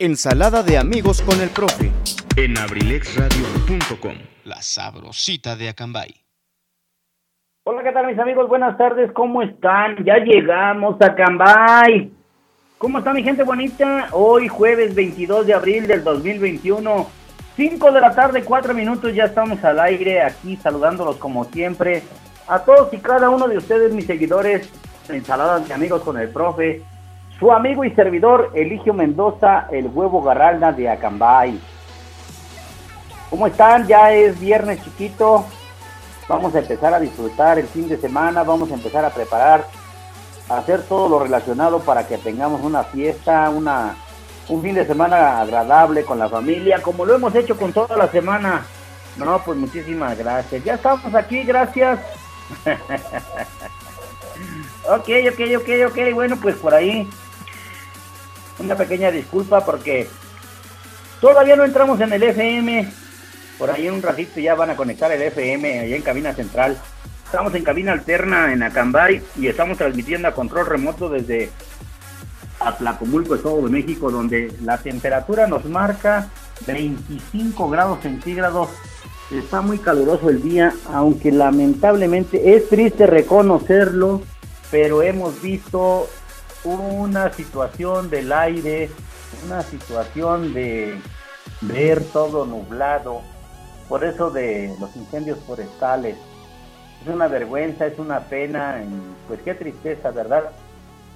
Ensalada de amigos con el profe. en abrilexradio.com. La sabrosita de Acambay. Hola, ¿qué tal mis amigos? Buenas tardes, ¿cómo están? Ya llegamos a Cambay. ¿Cómo está mi gente bonita? Hoy jueves 22 de abril del 2021, 5 de la tarde, 4 minutos, ya estamos al aire aquí saludándolos como siempre. A todos y cada uno de ustedes, mis seguidores, ensaladas de amigos con el profe, su amigo y servidor Eligio Mendoza, el huevo garralda de Acambay. ¿Cómo están? Ya es viernes chiquito, vamos a empezar a disfrutar el fin de semana, vamos a empezar a preparar, a hacer todo lo relacionado para que tengamos una fiesta, una, un fin de semana agradable con la familia, como lo hemos hecho con toda la semana. No, pues muchísimas gracias. Ya estamos aquí, gracias. ok, ok, ok, ok. Bueno, pues por ahí una pequeña disculpa porque todavía no entramos en el FM. Por ahí en un ratito ya van a conectar el FM allá en cabina central. Estamos en cabina alterna en Acambay y estamos transmitiendo a control remoto desde Atlacomulco, Estado de México, donde la temperatura nos marca 25 grados centígrados. Está muy caluroso el día, aunque lamentablemente es triste reconocerlo, pero hemos visto una situación del aire, una situación de ver todo nublado, por eso de los incendios forestales. Es una vergüenza, es una pena, pues qué tristeza, ¿verdad?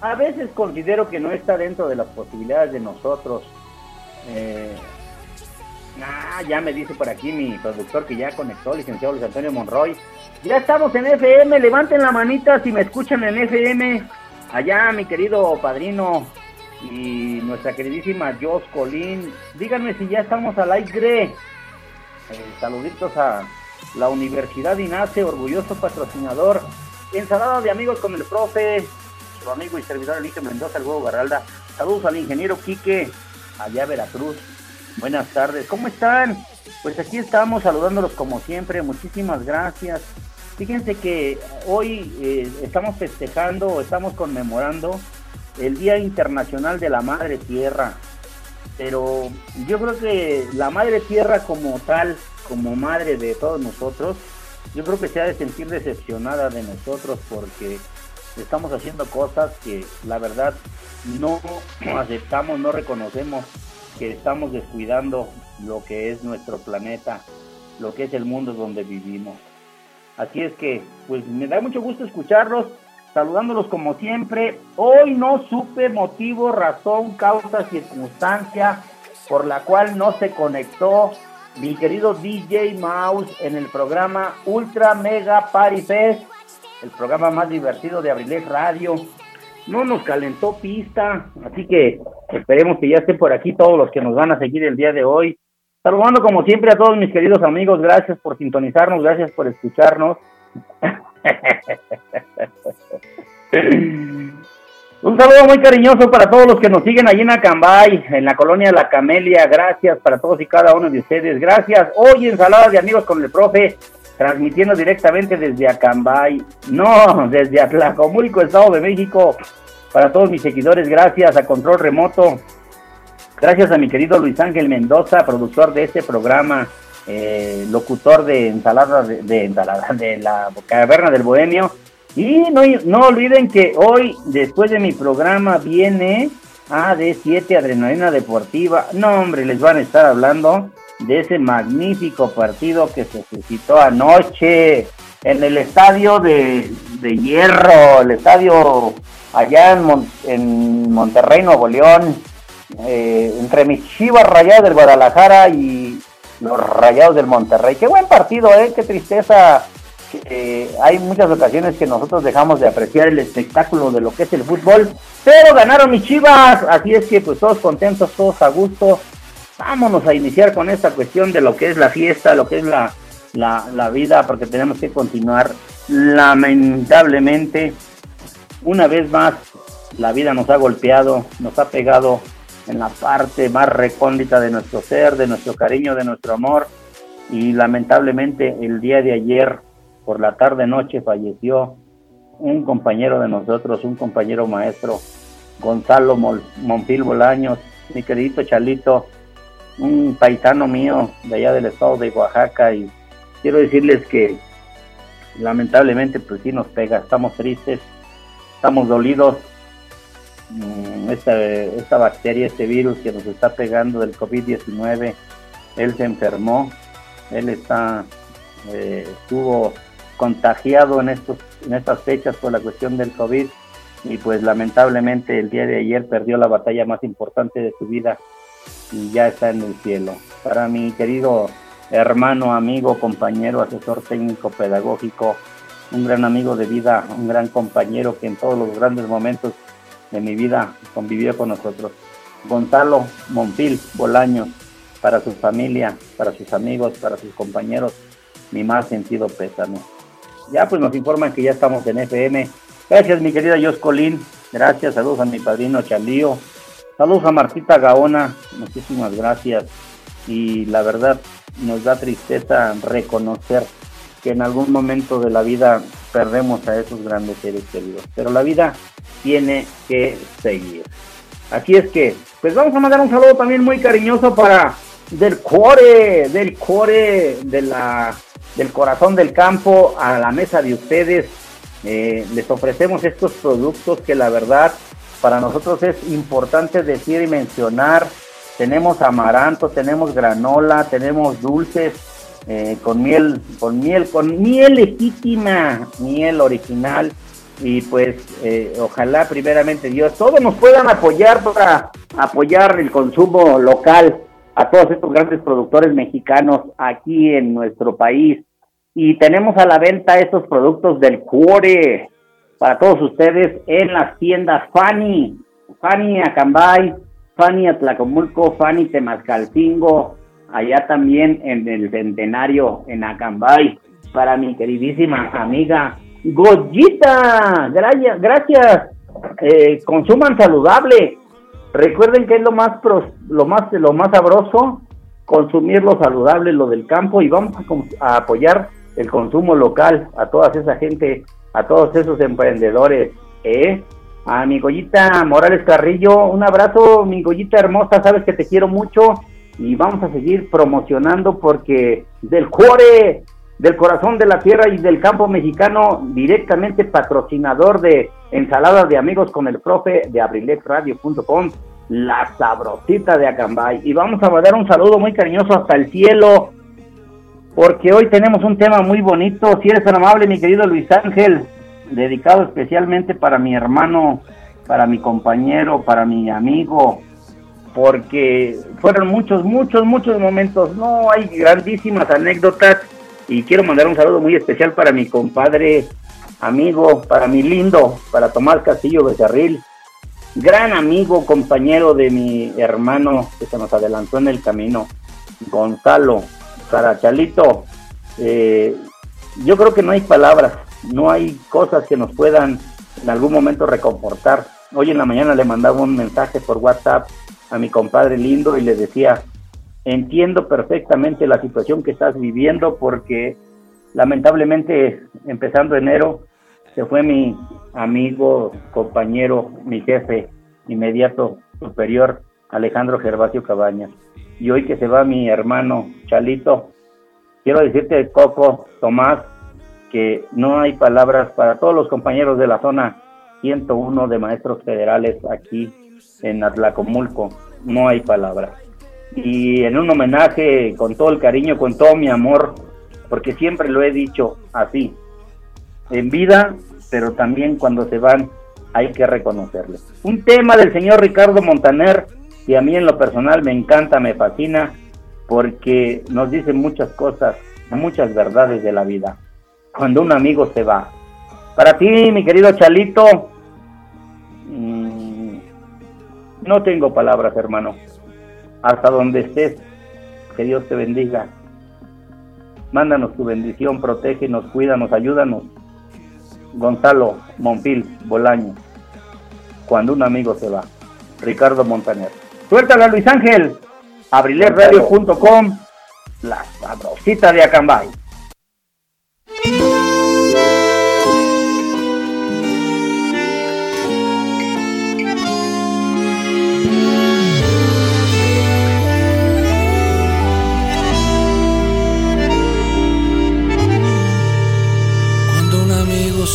A veces considero que no está dentro de las posibilidades de nosotros. Eh, ah, ya me dice por aquí mi productor que ya conectó, licenciado Luis Antonio Monroy. Ya estamos en FM, levanten la manita si me escuchan en FM. Allá mi querido padrino y nuestra queridísima Jos Colín, díganme si ya estamos al aire. Eh, saluditos a la Universidad INACE, orgulloso patrocinador. Ensalada de amigos con el profe, su amigo y servidor Eligio Mendoza, el huevo Garralda. Saludos al ingeniero Quique, allá Veracruz. Buenas tardes, ¿cómo están? Pues aquí estamos saludándolos como siempre, muchísimas gracias. Fíjense que hoy eh, estamos festejando, estamos conmemorando el Día Internacional de la Madre Tierra. Pero yo creo que la Madre Tierra como tal, como madre de todos nosotros, yo creo que se ha de sentir decepcionada de nosotros porque estamos haciendo cosas que la verdad no aceptamos, no reconocemos que estamos descuidando lo que es nuestro planeta, lo que es el mundo donde vivimos. Así es que, pues me da mucho gusto escucharlos, saludándolos como siempre. Hoy no supe motivo, razón, causa, circunstancia por la cual no se conectó mi querido DJ Mouse en el programa Ultra Mega Party Fest, el programa más divertido de Abrilex Radio. No nos calentó pista, así que esperemos que ya estén por aquí todos los que nos van a seguir el día de hoy. Saludando como siempre a todos mis queridos amigos, gracias por sintonizarnos, gracias por escucharnos. Un saludo muy cariñoso para todos los que nos siguen allí en Acambay, en la colonia La Camelia. Gracias para todos y cada uno de ustedes. Gracias. Hoy ensalada de amigos con el profe, transmitiendo directamente desde Acambay. No, desde Atlacomulco, Estado de México. Para todos mis seguidores, gracias a Control Remoto. Gracias a mi querido Luis Ángel Mendoza, productor de este programa, eh, locutor de ensalada de, de ensalada de la caverna del bohemio. Y no, no olviden que hoy, después de mi programa, viene AD7 Adrenalina Deportiva. No, hombre, les van a estar hablando de ese magnífico partido que se suscitó anoche en el estadio de, Hierro, el estadio allá en, en Monterrey, Nuevo León, eh, entre mis chivas rayadas del Guadalajara y los rayados del Monterrey. Qué buen partido, ¿eh? Qué tristeza. Eh, hay muchas ocasiones que nosotros dejamos de apreciar el espectáculo de lo que es el fútbol, pero ganaron mis chivas, así es que pues todos contentos, todos a gusto. Vámonos a iniciar con esta cuestión de lo que es la fiesta, lo que es la, la, la vida, porque tenemos que continuar. Lamentablemente, una vez más, la vida nos ha golpeado, nos ha pegado en la parte más recóndita de nuestro ser, de nuestro cariño, de nuestro amor. Y lamentablemente el día de ayer, por la tarde noche, falleció un compañero de nosotros, un compañero maestro, Gonzalo Monfil Bolaños, mi queridito Chalito, un paisano mío de allá del estado de Oaxaca. Y quiero decirles que lamentablemente pues sí nos pega, estamos tristes, estamos dolidos, esta, esta bacteria, este virus que nos está pegando del COVID-19, él se enfermó, él está, eh, estuvo contagiado en, estos, en estas fechas por la cuestión del COVID y pues lamentablemente el día de ayer perdió la batalla más importante de su vida y ya está en el cielo. Para mi querido hermano, amigo, compañero, asesor técnico, pedagógico, un gran amigo de vida, un gran compañero que en todos los grandes momentos de mi vida convivió con nosotros. Gonzalo Monfil Bolaños, para su familia, para sus amigos, para sus compañeros, mi más sentido pésame. Ya pues nos informan que ya estamos en FM. Gracias mi querida Colín, gracias, saludos a mi padrino Chalío, saludos a Martita Gaona, muchísimas gracias. Y la verdad nos da tristeza reconocer que en algún momento de la vida perdemos a esos grandes seres queridos. Pero la vida tiene que seguir. Así es que, pues vamos a mandar un saludo también muy cariñoso para del core, del core de la, del corazón del campo a la mesa de ustedes. Eh, les ofrecemos estos productos que la verdad para nosotros es importante decir y mencionar. Tenemos amaranto, tenemos granola, tenemos dulces, eh, con miel, con miel, con miel legítima, miel original. Y pues eh, ojalá primeramente Dios todos nos puedan apoyar para apoyar el consumo local a todos estos grandes productores mexicanos aquí en nuestro país. Y tenemos a la venta estos productos del cuore para todos ustedes en las tiendas Fanny, Fanny Acambay, Fanny Atlacomulco, Fanny Temascalcingo, allá también en el centenario en Acambay, para mi queridísima amiga Goyita. Gracias, gracias. Eh, consuman saludable. Recuerden que es lo más lo más lo más sabroso consumir lo saludable, lo del campo y vamos a, apoyar el consumo local a toda esa gente, a todos esos emprendedores, ¿eh? A mi Goyita Morales Carrillo, un abrazo, mi Goyita hermosa, sabes que te quiero mucho y vamos a seguir promocionando porque del cuore, del corazón de la tierra y del campo mexicano, directamente patrocinador de ensaladas de amigos con el profe de abrilexradio.com, la sabrosita de Acambay. Y vamos a dar un saludo muy cariñoso hasta el cielo, porque hoy tenemos un tema muy bonito. Si eres tan amable, mi querido Luis Ángel, dedicado especialmente para mi hermano, para mi compañero, para mi amigo, porque fueron muchos, muchos, muchos momentos. No, hay grandísimas anécdotas y quiero mandar un saludo muy especial para mi compadre, amigo, para mi lindo, para Tomás Castillo Becerril, gran amigo, compañero de mi hermano que se nos adelantó en el camino, Gonzalo Carachalito. Eh, yo creo que no hay palabras, no hay cosas que nos puedan en algún momento reconfortar. Hoy en la mañana le mandaba un mensaje por WhatsApp a mi compadre lindo y le decía, entiendo perfectamente la situación que estás viviendo porque lamentablemente empezando enero se fue mi amigo, compañero, mi jefe inmediato superior, Alejandro Gervasio Cabañas. Y hoy que se va mi hermano Chalito, quiero decirte, Coco, Tomás, que no hay palabras para todos los compañeros de la zona 101 de maestros federales aquí en Atlacomulco. No hay palabra. Y en un homenaje con todo el cariño, con todo mi amor, porque siempre lo he dicho así, en vida, pero también cuando se van hay que reconocerle. Un tema del señor Ricardo Montaner, que a mí en lo personal me encanta, me fascina, porque nos dice muchas cosas, muchas verdades de la vida. Cuando un amigo se va. Para ti, mi querido Chalito, no tengo palabras, hermano. Hasta donde estés, que Dios te bendiga. Mándanos tu bendición, protégenos, cuídanos, ayúdanos. Gonzalo Monfil Bolaño. Cuando un amigo se va. Ricardo Montaner. Suéltala, Luis Ángel. Abrilesradio.com. La sabrosita de Acambay.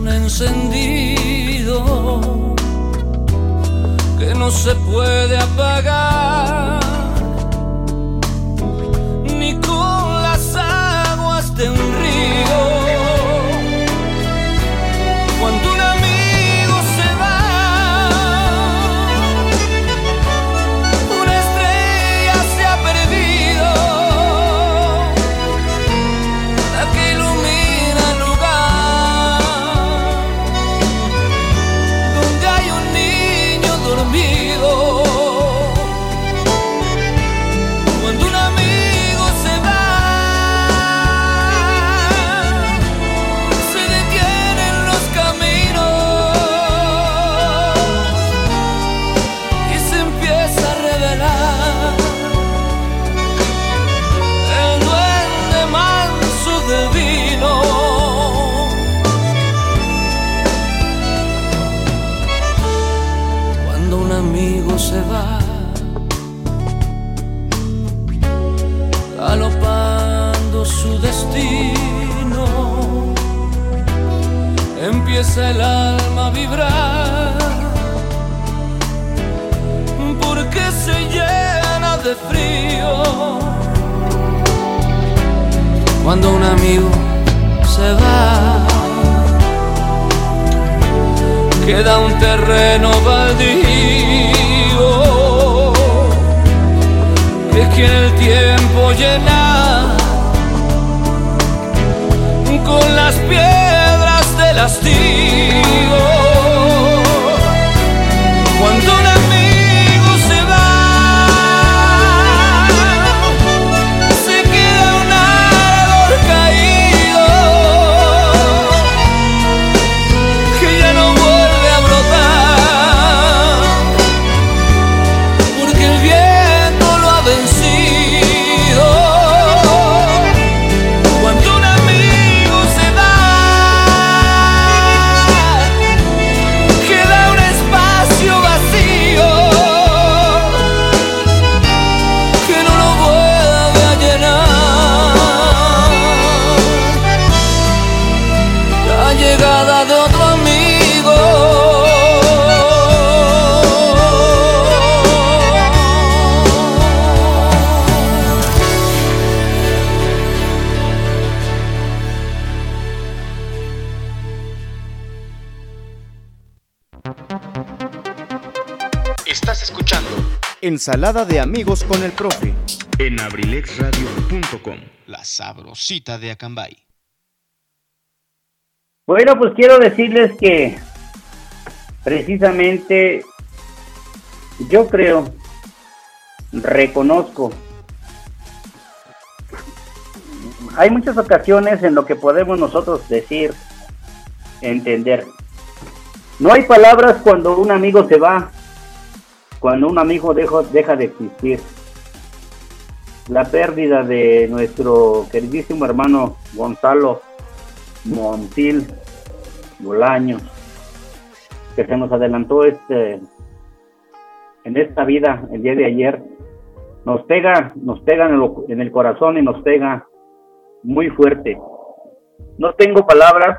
tizón encendido que no se puede apagar empieza el alma vibrar, porque se llena de frío. Cuando un amigo se va, queda un terreno baldío que quiere el tiempo llenar con las piedras del Ensalada de amigos con el profe. en abrilexradio.com. La sabrosita de Acambay. Bueno, pues quiero decirles que precisamente yo creo, reconozco, hay muchas ocasiones en lo que podemos nosotros decir, entender. No hay palabras cuando un amigo se va, cuando un amigo deja, deja de existir. La pérdida de nuestro queridísimo hermano Gonzalo Montil Bolaños, que se nos adelantó este en esta vida el día de ayer, nos pega, nos pega en el, en el corazón y nos pega muy fuerte. No tengo palabras.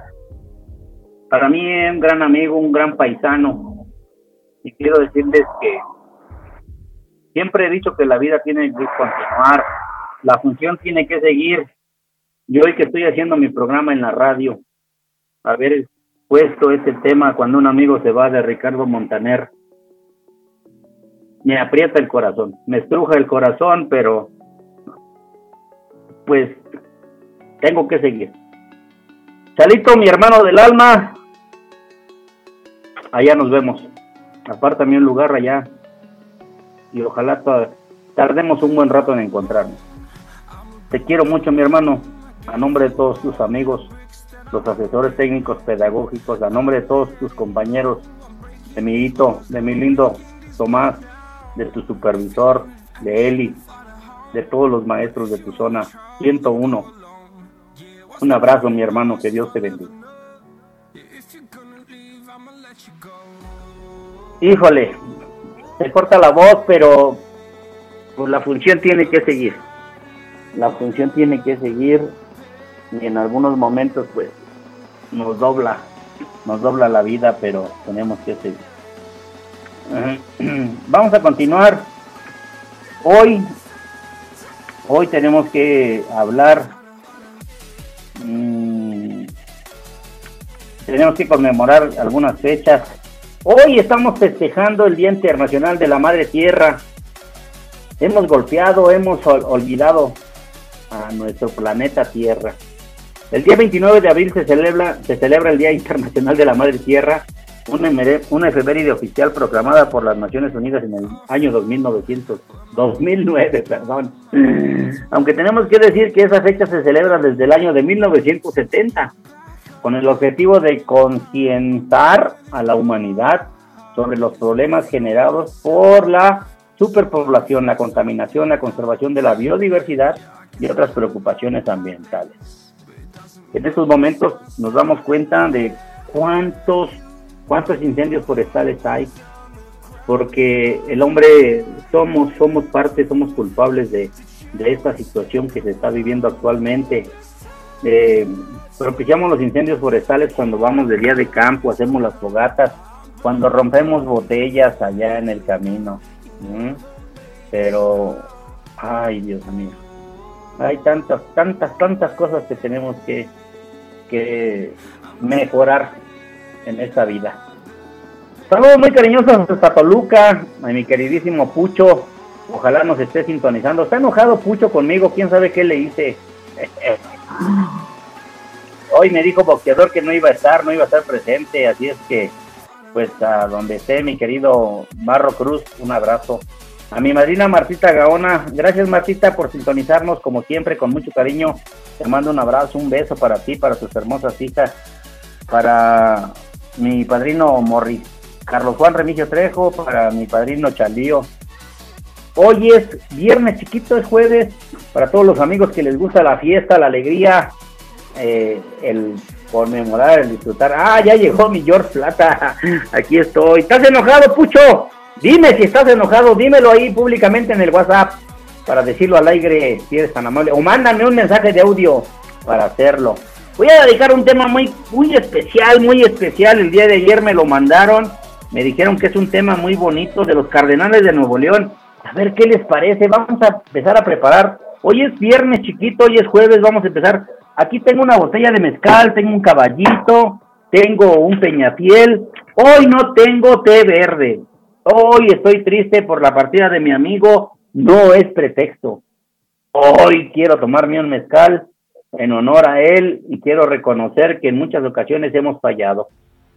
Para mí es un gran amigo, un gran paisano. Y quiero decirles que siempre he dicho que la vida tiene que continuar, la función tiene que seguir. Yo hoy que estoy haciendo mi programa en la radio, haber puesto ese tema cuando un amigo se va de Ricardo Montaner, me aprieta el corazón, me estruja el corazón, pero pues tengo que seguir. Chalito, mi hermano del alma, allá nos vemos. Apártame un lugar allá y ojalá tardemos un buen rato en encontrarnos. Te quiero mucho, mi hermano, a nombre de todos tus amigos, los asesores técnicos pedagógicos, a nombre de todos tus compañeros, de mi hito, de mi lindo Tomás, de tu supervisor, de Eli, de todos los maestros de tu zona 101. Un abrazo, mi hermano, que Dios te bendiga. Híjole, se corta la voz, pero pues la función tiene que seguir. La función tiene que seguir y en algunos momentos pues nos dobla, nos dobla la vida, pero tenemos que seguir. Vamos a continuar. Hoy, hoy tenemos que hablar, mm, tenemos que conmemorar algunas fechas. Hoy estamos festejando el Día Internacional de la Madre Tierra. Hemos golpeado, hemos olvidado a nuestro planeta Tierra. El día 29 de abril se celebra, se celebra el Día Internacional de la Madre Tierra una, efeméride oficial proclamada por las Naciones Unidas en el año 2900, 2009, perdón. Aunque tenemos que decir que esa fecha se celebra desde el año de 1970, con el objetivo de concientar a la humanidad sobre los problemas generados por la superpoblación, la contaminación, la conservación de la biodiversidad y otras preocupaciones ambientales. En estos momentos nos damos cuenta de cuántos cuántos incendios forestales hay, porque el hombre somos, somos parte, somos culpables de, esta situación que se está viviendo actualmente. Eh, propiciamos los incendios forestales cuando vamos de día de campo, hacemos las fogatas, cuando rompemos botellas allá en el camino. Pero, ay Dios mío, hay tantas, tantas, tantas cosas que tenemos que, que mejorar en esta vida. Saludos muy cariñosos hasta Toluca, a mi queridísimo Pucho. Ojalá nos esté sintonizando. Está enojado Pucho conmigo, quién sabe qué le hice. Hoy me dijo boxeador que no iba a estar, no iba a estar presente, así es que, pues a donde esté mi querido Marro Cruz, un abrazo. A mi madrina Martita Gaona, gracias Martita por sintonizarnos como siempre con mucho cariño. Te mando un abrazo, un beso para ti, para tus hermosas hijas, para mi padrino Morris, Carlos Juan Remigio Trejo, para mi padrino Chalío. Hoy es viernes chiquito, es jueves, para todos los amigos que les gusta la fiesta, la alegría, eh, el conmemorar, el disfrutar. Ah, ya llegó mi George Plata, aquí estoy. ¿Estás enojado, Pucho? Dime si estás enojado, dímelo ahí públicamente en el WhatsApp para decirlo al aire si eres tan amable. O mándame un mensaje de audio para hacerlo. Voy a dedicar un tema muy, muy especial, muy especial. El día de ayer me lo mandaron. Me dijeron que es un tema muy bonito de los Cardenales de Nuevo León. A ver qué les parece. Vamos a empezar a preparar. Hoy es viernes chiquito, hoy es jueves. Vamos a empezar. Aquí tengo una botella de mezcal, tengo un caballito, tengo un peñafiel. Hoy no tengo té verde. Hoy estoy triste por la partida de mi amigo. No es pretexto. Hoy quiero tomarme un mezcal en honor a él y quiero reconocer que en muchas ocasiones hemos fallado.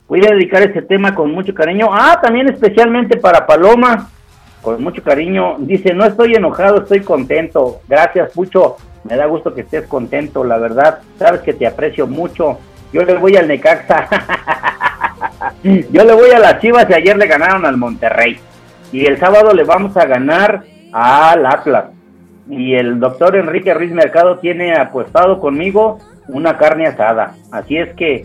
Voy a dedicar este tema con mucho cariño. Ah, también especialmente para Paloma, con mucho cariño. Dice, no estoy enojado, estoy contento. Gracias, Pucho. Me da gusto que estés contento, la verdad. Sabes que te aprecio mucho. Yo le voy al Necaxa. Yo le voy a las Chivas y ayer le ganaron al Monterrey. Y el sábado le vamos a ganar al Atlas. Y el doctor Enrique Ruiz Mercado tiene apuestado conmigo una carne asada. Así es que,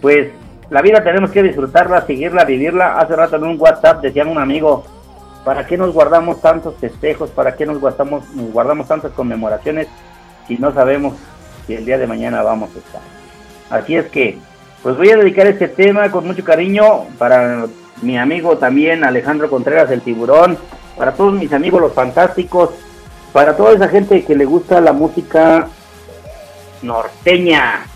pues, la vida tenemos que disfrutarla, seguirla, vivirla. Hace rato en un WhatsApp decía un amigo, ¿para qué nos guardamos tantos festejos? ¿Para qué nos guardamos, nos guardamos tantas conmemoraciones si no sabemos si el día de mañana vamos a estar? Así es que, pues voy a dedicar este tema con mucho cariño para mi amigo también Alejandro Contreras el tiburón, para todos mis amigos los fantásticos, para toda esa gente que le gusta la música norteña,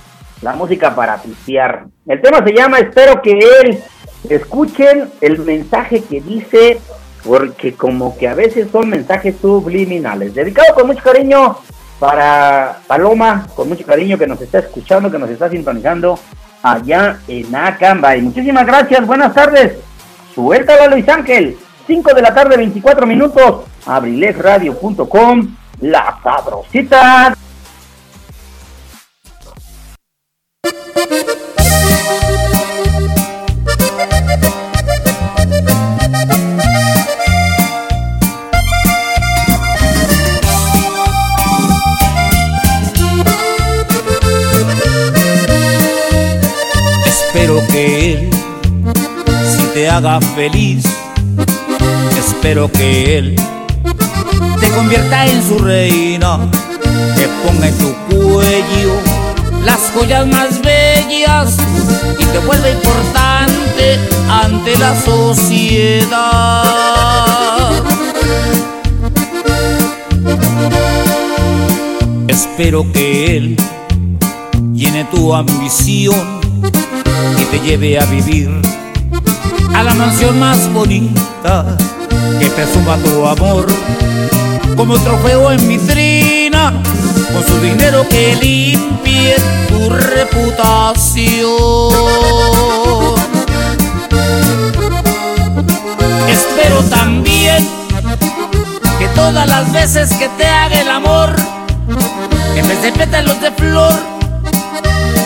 la música para pistear. El tema se llama Espero que escuchen el mensaje que dice, porque como que a veces son mensajes subliminales. Dedicado con mucho cariño para Paloma, con mucho cariño que nos está escuchando, que nos está sintonizando allá en Acambay. Muchísimas gracias, buenas tardes. Suéltala Luis Ángel, 5 de la tarde, 24 minutos, abrilesradio.com, la sabrosita. Haga feliz, espero que él te convierta en su reina, que ponga en tu cuello las joyas más bellas y te vuelva importante ante la sociedad. Espero que él llene tu ambición y te lleve a vivir a la mansión más bonita que presuma tu amor como trofeo en vitrina con su dinero que limpie tu reputación. Espero también que todas las veces que te haga el amor, en vez de pétalos de flor,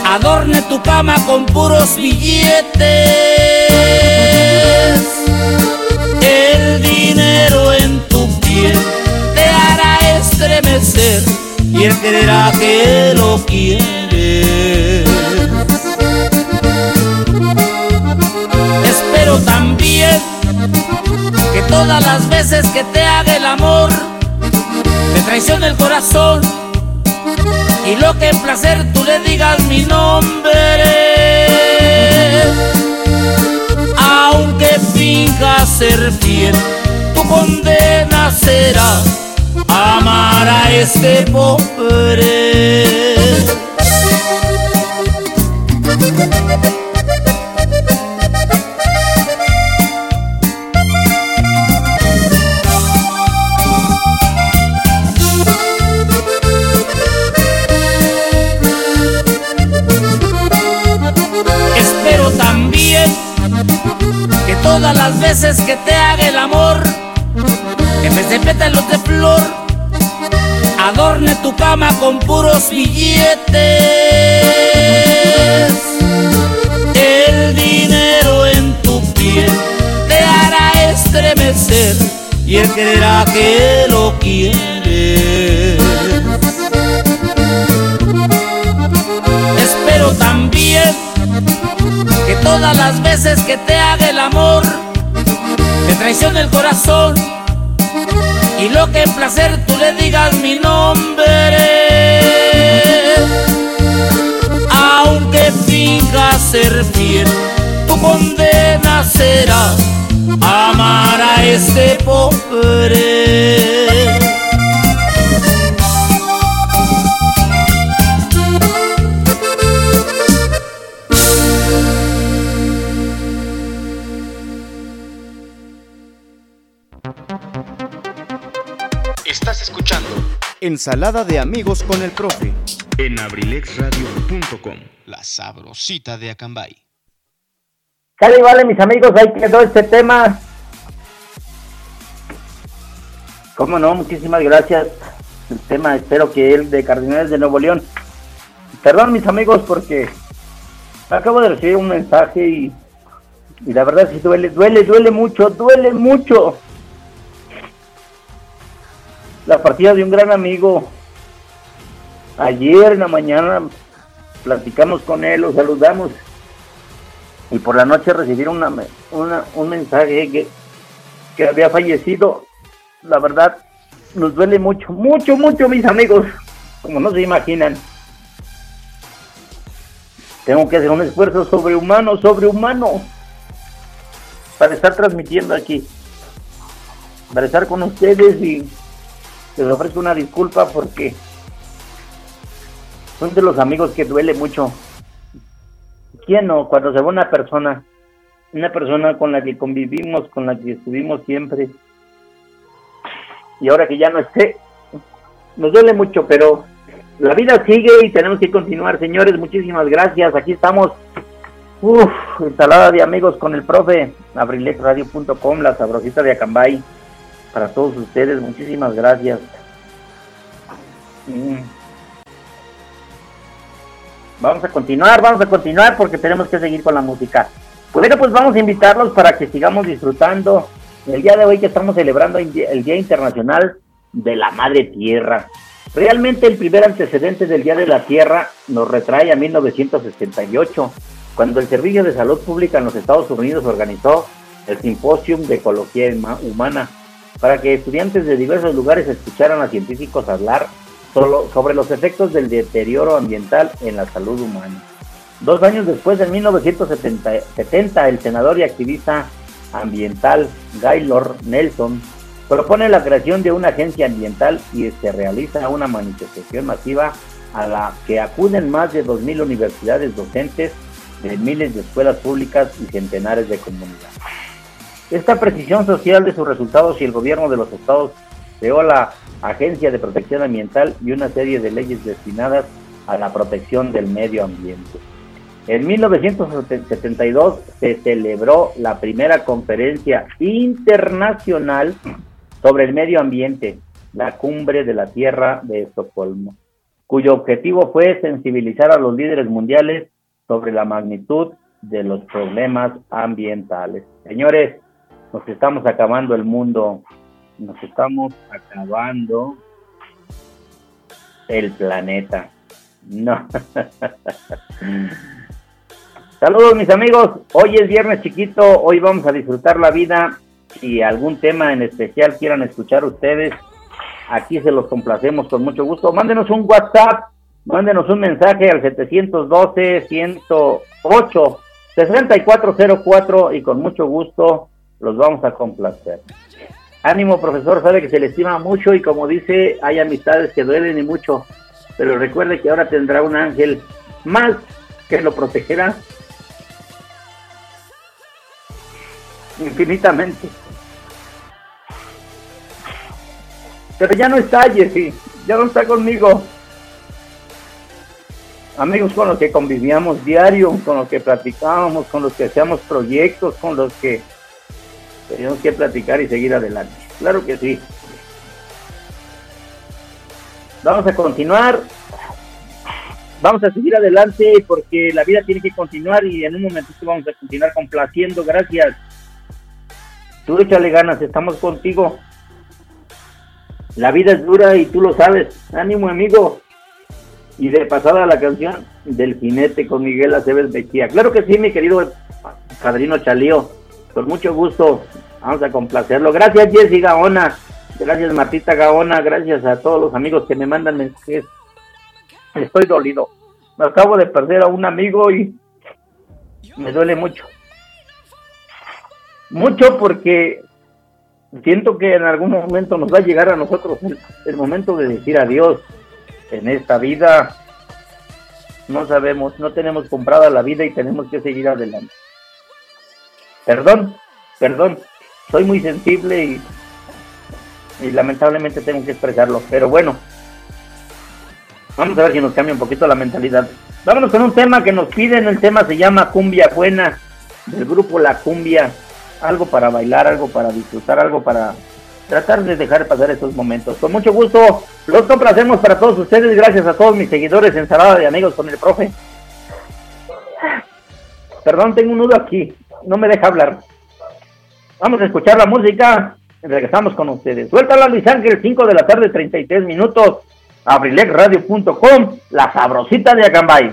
adorne tu cama con puros billetes. El dinero en tu piel te hará estremecer y él creerá que lo quieres. Espero también que todas las veces que te haga el amor, te traicione el corazón y lo que en placer tú le digas mi nombre. Finja ser fiel, tu condena será amar a este pobre. Veces que te haga el amor, en vez de pétalos de flor, adorne tu cama con puros billetes. El dinero en tu piel te hará estremecer y él creerá que lo quieres. Espero también que todas las veces que te haga el amor, te traicione el corazón y lo que en placer tú le digas mi nombre. Aunque finja ser fiel, tu condena será amar a este pobre. Ensalada de amigos con el profe. en abrilexradio.com, la sabrosita de Acambay. Sale y vale, mis amigos, ahí quedó este tema. Cómo no, muchísimas gracias. El tema, espero que él de Cardinales de Nuevo León. Perdón, mis amigos, porque acabo de recibir un mensaje y, y la verdad sí duele, duele, duele mucho, duele mucho. La partida de un gran amigo. Ayer en la mañana platicamos con él, lo saludamos y por la noche recibieron una, un mensaje que, que había fallecido. La verdad, nos duele mucho, mucho, mucho, mis amigos, como no se imaginan. Tengo que hacer un esfuerzo sobrehumano, sobrehumano, para estar transmitiendo aquí, para estar con ustedes y les ofrezco una disculpa porque son de los amigos que duele mucho. ¿Quién no? Cuando se va una persona, una persona con la que convivimos, con la que estuvimos siempre, y ahora que ya no esté, nos duele mucho, pero la vida sigue y tenemos que continuar, señores. Muchísimas gracias. Aquí estamos. Uf, instalada de amigos con el profe. abrilexradio.com, la sabrosita de Acambay. Para todos ustedes, muchísimas gracias. Mm. Vamos a continuar, vamos a continuar porque tenemos que seguir con la música. Bueno, pues vamos a invitarlos para que sigamos disfrutando el día de hoy que estamos celebrando el Día Internacional de la Madre Tierra. Realmente el primer antecedente del Día de la Tierra nos retrae a 1968, cuando el Servicio de Salud Pública en los Estados Unidos organizó el Simposium de Ecología Humana para que estudiantes de diversos lugares escucharan a científicos hablar solo sobre los efectos del deterioro ambiental en la salud humana. Dos años después, en 1970, el senador y activista ambiental Gaylord Nelson propone la creación de una agencia ambiental y se realiza una manifestación masiva a la que acuden más de 2.000 universidades docentes de miles de escuelas públicas y centenares de comunidades. Esta precisión social de sus resultados y el gobierno de los estados creó la Agencia de Protección Ambiental y una serie de leyes destinadas a la protección del medio ambiente. En 1972 se celebró la primera conferencia internacional sobre el medio ambiente, la cumbre de la Tierra de Estocolmo, cuyo objetivo fue sensibilizar a los líderes mundiales sobre la magnitud de los problemas ambientales. Señores, nos estamos acabando el mundo, nos estamos acabando el planeta. No. Saludos mis amigos, hoy es viernes chiquito, hoy vamos a disfrutar la vida si algún tema en especial quieran escuchar ustedes, aquí se los complacemos con mucho gusto. Mándenos un WhatsApp, mándenos un mensaje al 712-108-6404 y con mucho gusto los vamos a complacer. Ánimo, profesor, sabe que se le estima mucho y como dice, hay amistades que duelen y mucho, pero recuerde que ahora tendrá un ángel más que lo protegerá infinitamente. Pero ya no está Jessy, ya no está conmigo. Amigos con los que convivíamos diario, con los que platicábamos, con los que hacíamos proyectos, con los que teníamos que platicar y seguir adelante. Claro que sí. Vamos a continuar. Vamos a seguir adelante porque la vida tiene que continuar y en un momento vamos a continuar complaciendo. Gracias. Tú échale ganas, estamos contigo. La vida es dura y tú lo sabes. Ánimo, amigo. Y de pasada la canción del jinete con Miguel Aceves Mejía. Claro que sí, mi querido padrino Chalío. Con mucho gusto. Vamos a complacerlo. Gracias, Jessy Gaona. Gracias, Martita Gaona. Gracias a todos los amigos que me mandan mensajes. Estoy dolido. Me acabo de perder a un amigo y me duele mucho. Mucho porque siento que en algún momento nos va a llegar a nosotros el, momento de decir adiós en esta vida. No sabemos, no tenemos comprada la vida y tenemos que seguir adelante. Perdón, perdón, soy muy sensible y, y lamentablemente tengo que expresarlo, pero bueno, vamos a ver si nos cambia un poquito la mentalidad. Vámonos con un tema que nos piden, el tema se llama Cumbia Buena, del grupo La Cumbia algo para bailar, algo para disfrutar, algo para tratar de dejar pasar estos momentos. Con mucho gusto, los complacemos para todos ustedes, gracias a todos mis seguidores en Salada de Amigos con el Profe. Perdón, tengo un nudo aquí, no me deja hablar. Vamos a escuchar la música regresamos con ustedes. Suéltala Luis Ángel, 5 de la tarde, 33 minutos. abrilexradio.com, la sabrosita de Acambay.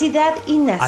Universidad INACE.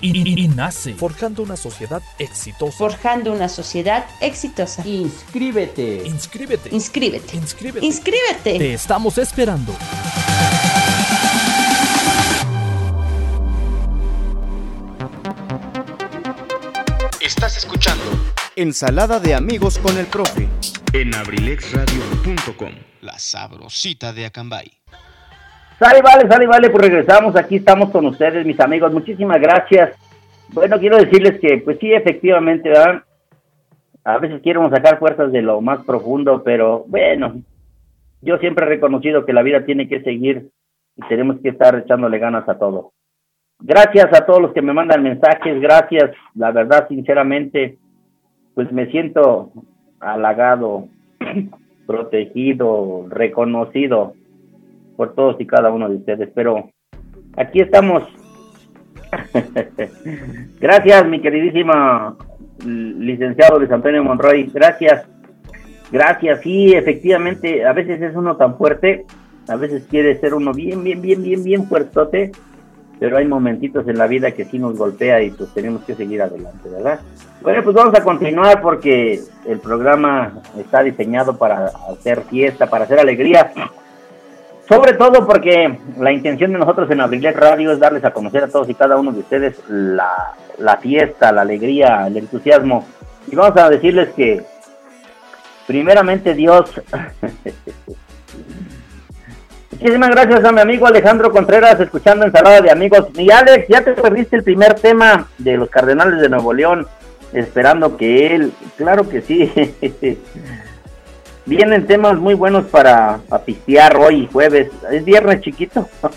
y, nace, forjando una sociedad exitosa. Forjando una sociedad exitosa. Inscríbete. Inscríbete. Inscríbete. Inscríbete. Inscríbete. Te estamos esperando. Estás escuchando Ensalada de amigos con el profe en abrilexradio.com. La sabrosita de Acambay. Sale, vale, sale, vale, pues regresamos, aquí estamos con ustedes, mis amigos, muchísimas gracias. Bueno, quiero decirles que, pues sí, efectivamente. A veces quiero sacar fuerzas de lo más profundo, pero bueno, yo siempre he reconocido que la vida tiene que seguir y tenemos que estar echándole ganas a todo. Gracias a todos los que me mandan mensajes, gracias, la verdad, sinceramente, pues me siento halagado, protegido, reconocido por todos y cada uno de ustedes, pero aquí estamos. Gracias, mi queridísima licenciado Luis Antonio Monroy, gracias. Gracias, sí, efectivamente, a veces es uno tan fuerte, a veces quiere ser uno bien, bien, bien, bien, bien fuertote, pero hay momentitos en la vida que sí nos golpea y pues tenemos que seguir adelante, ¿verdad? Bueno, pues vamos a continuar porque el programa está diseñado para hacer fiesta, para hacer alegría. Sobre todo porque la intención de nosotros en Abrilet Radio es darles a conocer a todos y cada uno de ustedes la, la fiesta, la alegría, el entusiasmo. Y vamos a decirles que, primeramente Dios, Muchísimas gracias a mi amigo Alejandro Contreras, escuchando Ensalada de Amigos. Y Alex, ya te perdiste el primer tema de los Cardenales de Nuevo León, esperando que él, claro que sí, vienen temas muy buenos para, pistear hoy, jueves, es viernes chiquito.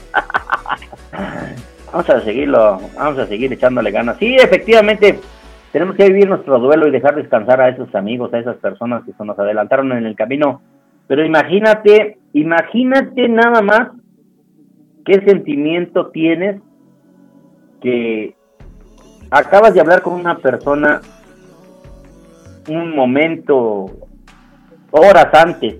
vamos a seguirlo, vamos a seguir echándole ganas. Sí, efectivamente, tenemos que vivir nuestro duelo y dejar descansar a esos amigos, a esas personas que se nos adelantaron en el camino. Pero imagínate, imagínate nada más qué sentimiento tienes que acabas de hablar con una persona un momento, horas antes,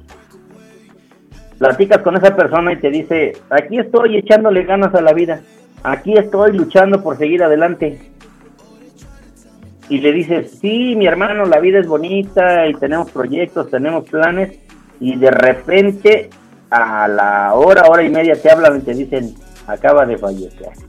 platicas con esa persona y te dice, aquí estoy echándole ganas a la vida, aquí estoy luchando por seguir adelante. Y le dices, sí, mi hermano, la vida es bonita y tenemos proyectos, tenemos planes, y de repente a la hora, hora y media te hablan y te dicen, acaba de fallecer.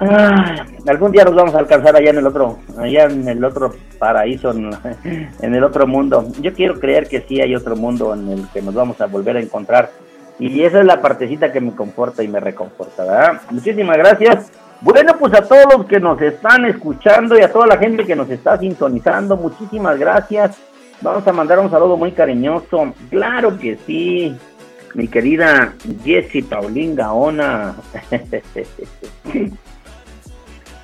Ah, algún día nos vamos a alcanzar allá en el otro, allá en el otro paraíso, en, el otro mundo. Yo quiero creer que sí hay otro mundo en el que nos vamos a volver a encontrar. Y esa es la partecita que me conforta y me reconforta, ¿verdad? Muchísimas gracias. Bueno, pues a todos los que nos están escuchando y a toda la gente que nos está sintonizando, muchísimas gracias. Vamos a mandar un saludo muy cariñoso. Claro que sí, mi querida Jessie Paulín Gaona.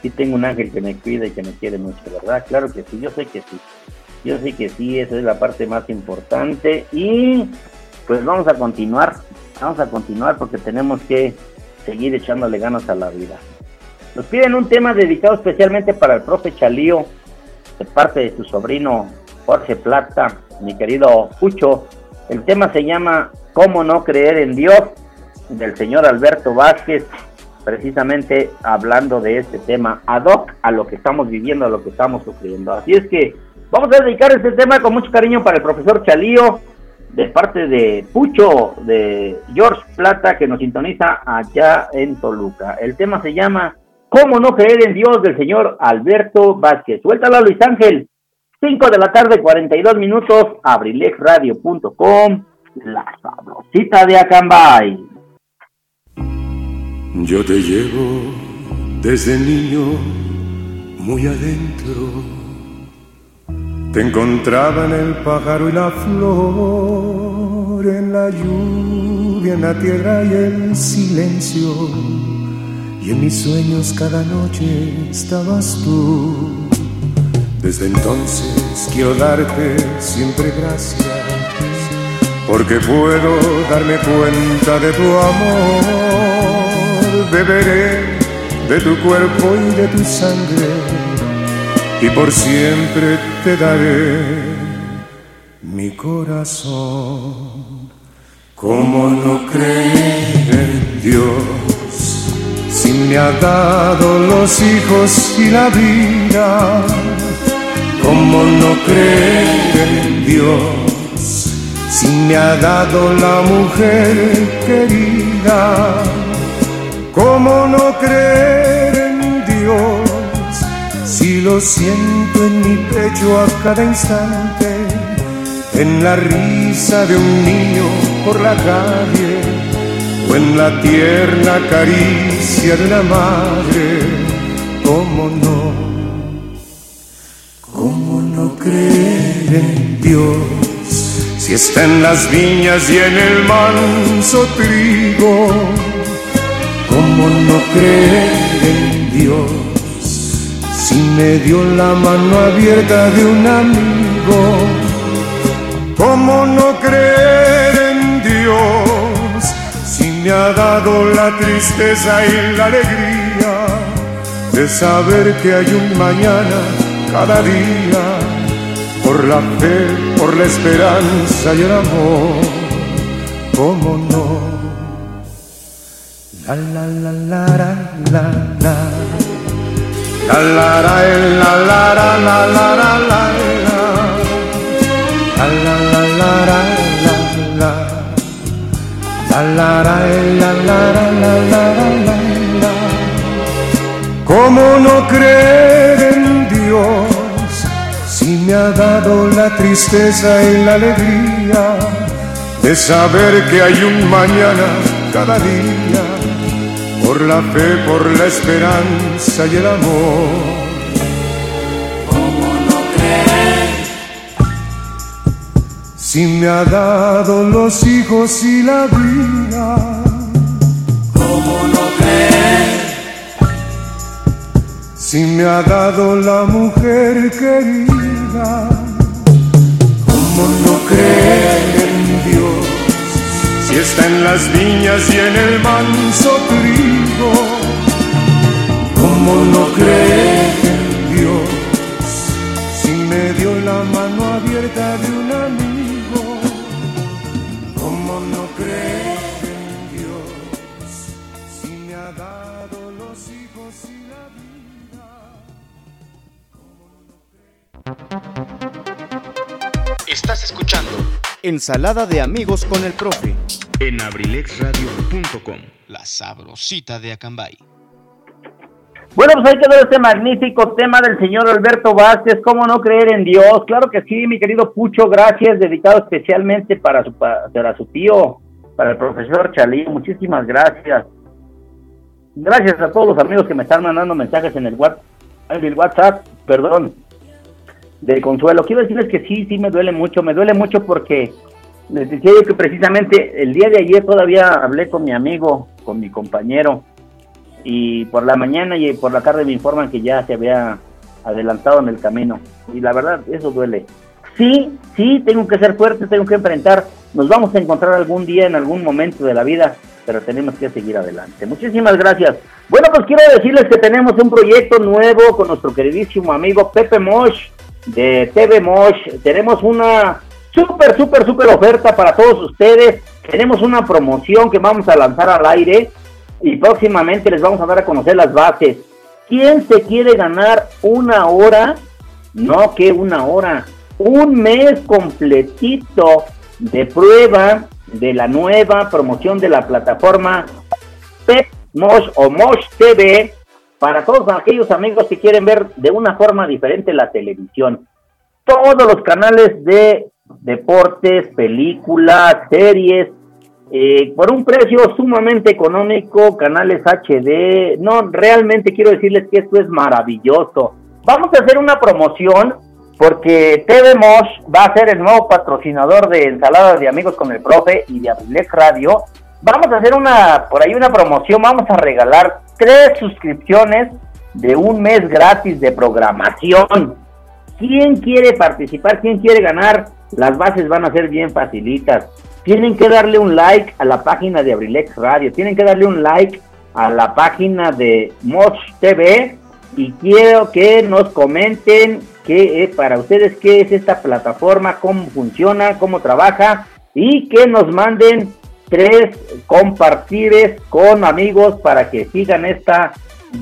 sí tengo un ángel que me cuida y que me quiere mucho, ¿verdad? Claro que sí, yo sé que sí. Yo sé que sí, esa es la parte más importante. Y pues vamos a continuar, vamos a continuar porque tenemos que seguir echándole ganas a la vida. Nos piden un tema dedicado especialmente para el profe Chalío, de parte de su sobrino Jorge Plata, mi querido Pucho. El tema se llama ¿Cómo no creer en Dios? del señor Alberto Vázquez, precisamente hablando de este tema ad hoc a lo que estamos viviendo, a lo que estamos sufriendo. Así es que vamos a dedicar este tema con mucho cariño para el profesor Chalío, de parte de Pucho, de George Plata, que nos sintoniza allá en Toluca. El tema se llama ¿Cómo no creer en Dios? del señor Alberto Vázquez. Suéltala, Luis Ángel. 5 de la tarde, 42 minutos, abrilexradio.com, la sabrosita de Acambay. Yo te llevo desde niño muy adentro. Te encontraba en el pájaro y la flor, en la lluvia, en la tierra y el silencio. Y en mis sueños cada noche estabas tú. Desde entonces quiero darte siempre gracias, porque puedo darme cuenta de tu amor. Beberé de tu cuerpo y de tu sangre, y por siempre te daré mi corazón. ¿Cómo no creer en Dios si me ha dado los hijos y la vida? ¿Cómo no creer en Dios si me ha dado la mujer querida? ¿Cómo no creer en Dios si lo siento en mi pecho a cada instante, en la risa de un niño por la calle o en la tierna caricia de la madre. ¿Cómo no? ¿Cómo no creer en Dios si está en las viñas y en el manso trigo? ¿Cómo no creer en Dios? si me dio la mano abierta de un amigo, ¿cómo no creer en Dios si me ha dado la tristeza y la alegría de saber que hay un mañana cada día por la fe, por la esperanza y el amor, ¿cómo no? La la la la la la. La la la la la la la la. La la la la la la. La la la la la la la la la. ¿Cómo no creer en Dios si me ha dado la tristeza y la alegría de saber que hay un mañana cada día? Por la fe, por la esperanza y el amor. ¿Cómo no creer? Si me ha dado los hijos y la vida. ¿Cómo no creer? Si me ha dado la mujer querida. ¿Cómo no creer en Dios? Si está en las viñas y en el manso trigo, ¿cómo no creer en Dios? Si me dio la mano abierta de un amigo, ¿cómo no creer en Dios? Si me ha dado los hijos y la vida. Estás escuchando Ensalada de amigos con el profe en abrilexradio.com, la sabrosita de Acambay. Bueno, pues ahí quedó este magnífico tema del señor Alberto Vázquez, ¿cómo no creer en Dios? Claro que sí, mi querido Pucho, gracias, dedicado especialmente para su, para su tío, para el profesor Chalí, muchísimas gracias. Gracias a todos los amigos que me están mandando mensajes en el, WhatsApp, en el WhatsApp, perdón, de consuelo. Quiero decirles que sí, sí me duele mucho, me duele mucho porque les decía yo que precisamente el día de ayer todavía hablé con mi amigo, con mi compañero, y por la mañana y por la tarde me informan que ya se había adelantado en el camino. Y la verdad, eso duele. Sí, sí, tengo que ser fuerte, tengo que enfrentar. Nos vamos a encontrar algún día, en algún momento de la vida, pero tenemos que seguir adelante. Muchísimas gracias. Bueno, pues quiero decirles que tenemos un proyecto nuevo con nuestro queridísimo amigo Pepe Mosh de TV Mosh. Tenemos una Súper, súper, súper oferta para todos ustedes. Tenemos una promoción que vamos a lanzar al aire y próximamente les vamos a dar a conocer las bases. ¿Quién se quiere ganar una hora? No que una hora, un mes completito de prueba de la nueva promoción de la plataforma Pep Mosh o Mosh TV para todos aquellos amigos que quieren ver de una forma diferente la televisión. Todos los canales de deportes, películas, series, eh, por un precio sumamente económico, canales HD. No, realmente quiero decirles que esto es maravilloso. Vamos a hacer una promoción porque TV Mosh va a ser el nuevo patrocinador de Ensaladas de Amigos con el Profe y de Abrilex Radio. Vamos a hacer una, por ahí una promoción, vamos a regalar tres suscripciones de un mes gratis de programación. ¿Quién quiere participar? ¿Quién quiere ganar? Las bases van a ser bien facilitas. Tienen que darle un like a la página de Abrilex Radio. Tienen que darle un like a la página de Moch TV. Y quiero que nos comenten qué es para ustedes qué es esta plataforma, cómo funciona, cómo trabaja. Y que nos manden tres compartires con amigos para que sigan esta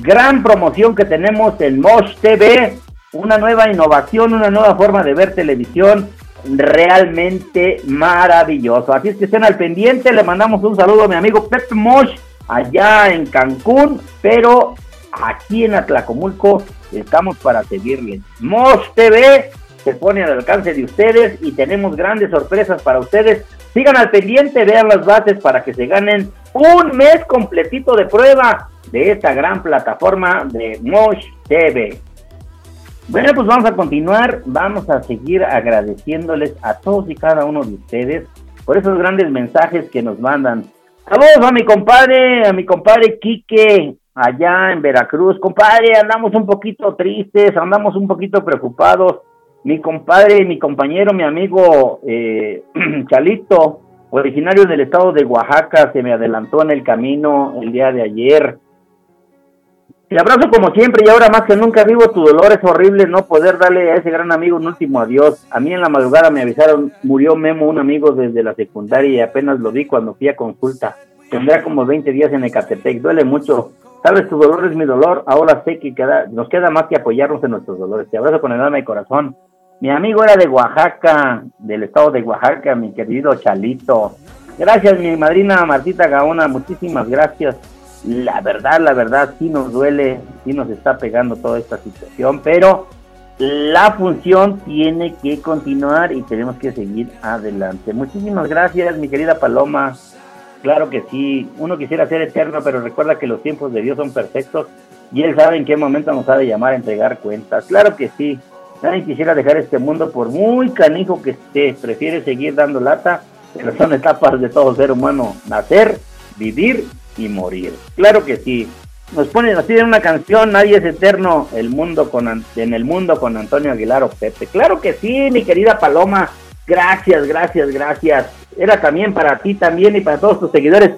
gran promoción que tenemos en Mosh TV. Una nueva innovación, una nueva forma de ver televisión realmente maravilloso. Así es que estén al pendiente, le mandamos un saludo a mi amigo Pep Mosh allá en Cancún, pero aquí en Atlacomulco estamos para seguirles. Mosh TV se pone al alcance de ustedes y tenemos grandes sorpresas para ustedes. Sigan al pendiente, vean las bases para que se ganen un mes completito de prueba de esta gran plataforma de Mosh TV. Bueno, pues vamos a continuar, vamos a seguir agradeciéndoles a todos y cada uno de ustedes por esos grandes mensajes que nos mandan. Saludos a mi compadre, a mi compadre Quique, allá en Veracruz. Compadre, andamos un poquito tristes, andamos un poquito preocupados. Mi compadre, mi compañero, mi amigo eh, Chalito, originario del estado de Oaxaca, se me adelantó en el camino el día de ayer. Te abrazo como siempre y ahora más que nunca vivo tu dolor. Es horrible no poder darle a ese gran amigo un último adiós. A mí en la madrugada me avisaron, murió Memo, un amigo desde la secundaria y apenas lo vi cuando fui a consulta. Tendrá como 20 días en Ecatepec. Duele mucho. Sabes, tu dolor es mi dolor. Ahora sé que queda, nos queda más que apoyarnos en nuestros dolores. Te abrazo con el alma y corazón. Mi amigo era de Oaxaca, del estado de Oaxaca, mi querido Chalito. Gracias, mi madrina Martita Gaona. Muchísimas gracias la verdad, la verdad, sí nos duele, sí nos está pegando toda esta situación, pero la función tiene que continuar y tenemos que seguir adelante. Muchísimas gracias, mi querida Paloma. Claro que sí, uno quisiera ser eterno, pero recuerda que los tiempos de Dios son perfectos y Él sabe en qué momento nos ha de llamar a entregar cuentas. Claro que sí, nadie quisiera dejar este mundo por muy canijo que esté, prefiere seguir dando lata, pero son etapas de todo ser humano, nacer, vivir y morir. Claro que sí. Nos ponen así en una canción, Nadie es eterno, el mundo con en el mundo con Antonio Aguilar o Pepe. Claro que sí, mi querida Paloma. Gracias, gracias, gracias. Era también para ti también y para todos tus seguidores.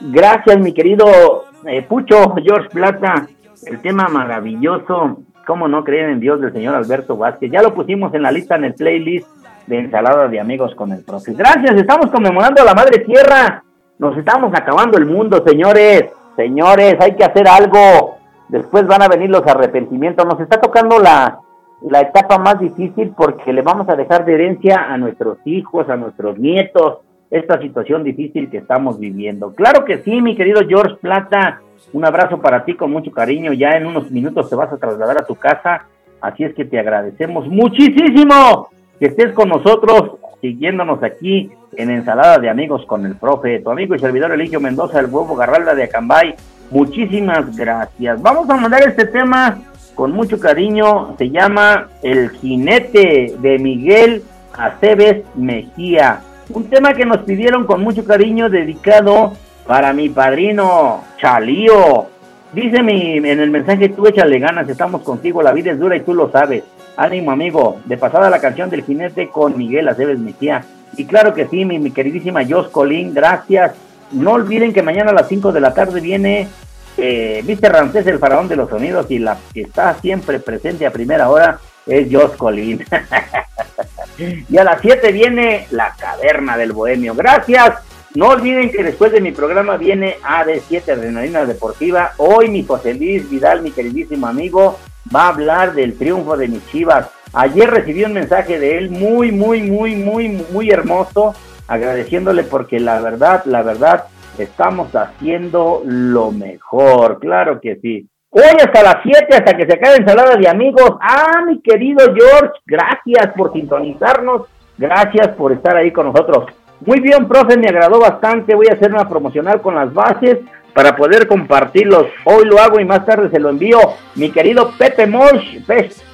Gracias, mi querido eh, Pucho, George Plata. El tema maravilloso, ¿cómo no creer en Dios del señor Alberto Vázquez? Ya lo pusimos en la lista en el playlist de ensalada de amigos con el profe. Gracias, estamos conmemorando a la Madre Tierra. Nos estamos acabando el mundo, señores. Señores, hay que hacer algo. Después van a venir los arrepentimientos. Nos está tocando la, la etapa más difícil porque le vamos a dejar de herencia a nuestros hijos, a nuestros nietos, esta situación difícil que estamos viviendo. Claro que sí, mi querido George Plata. Un abrazo para ti con mucho cariño. Ya en unos minutos te vas a trasladar a tu casa. Así es que te agradecemos muchísimo que estés con nosotros siguiéndonos aquí en Ensalada de Amigos con el Profe, tu amigo y servidor Eligio Mendoza, el huevo Garralda de Acambay. Muchísimas gracias. Vamos a mandar este tema con mucho cariño. Se llama El jinete de Miguel Aceves Mejía. Un tema que nos pidieron con mucho cariño dedicado para mi padrino Chalío. Dice mi, en el mensaje, tú échale ganas, estamos contigo, la vida es dura y tú lo sabes. Ánimo, amigo. De pasada la canción del jinete con Miguel Aceves Mejía. Y claro que sí, mi, queridísima Jos Colín, gracias. No olviden que mañana a las 5 de la tarde viene eh, Mr. Ramsés, el faraón de los sonidos, y la que está siempre presente a primera hora es Jos Colín. y a las 7 viene la caverna del bohemio. Gracias. No olviden que después de mi programa viene AD7 Adrenalina Deportiva. Hoy mi José Luis Vidal, mi queridísimo amigo, va a hablar del triunfo de mis chivas. Ayer recibí un mensaje de él muy, muy, muy, muy, muy hermoso, agradeciéndole porque la verdad, la verdad, estamos haciendo lo mejor, claro que sí. Hoy hasta las 7, hasta que se acabe ensalada de amigos. Ah, mi querido George, gracias por sintonizarnos, gracias por estar ahí con nosotros. Muy bien, profe, me agradó bastante. Voy a hacer una promocional con las bases para poder compartirlos. Hoy lo hago y más tarde se lo envío. Mi querido Pepe Mosh,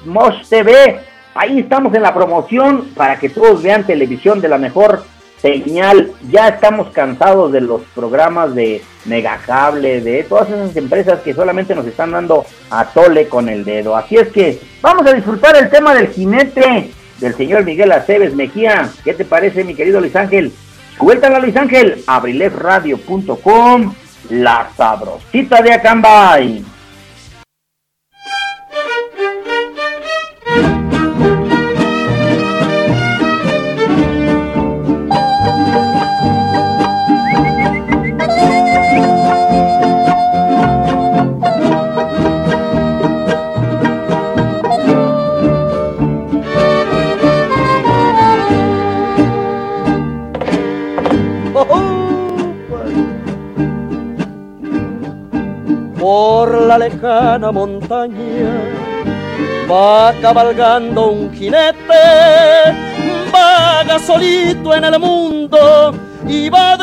Mosh TV, ahí estamos en la promoción para que todos vean televisión de la mejor señal. Ya estamos cansados de los programas de Megacable, de todas esas empresas que solamente nos están dando a tole con el dedo. Así es que vamos a disfrutar el tema del jinete del señor Miguel Aceves Mejía. ¿Qué te parece, mi querido Luis Ángel? Suéltala, Luis Ángel, abrilefradio.com la sabrosita de Acambay. Lejana montaña Va cabalgando un jinete, vaga solito en el mundo y va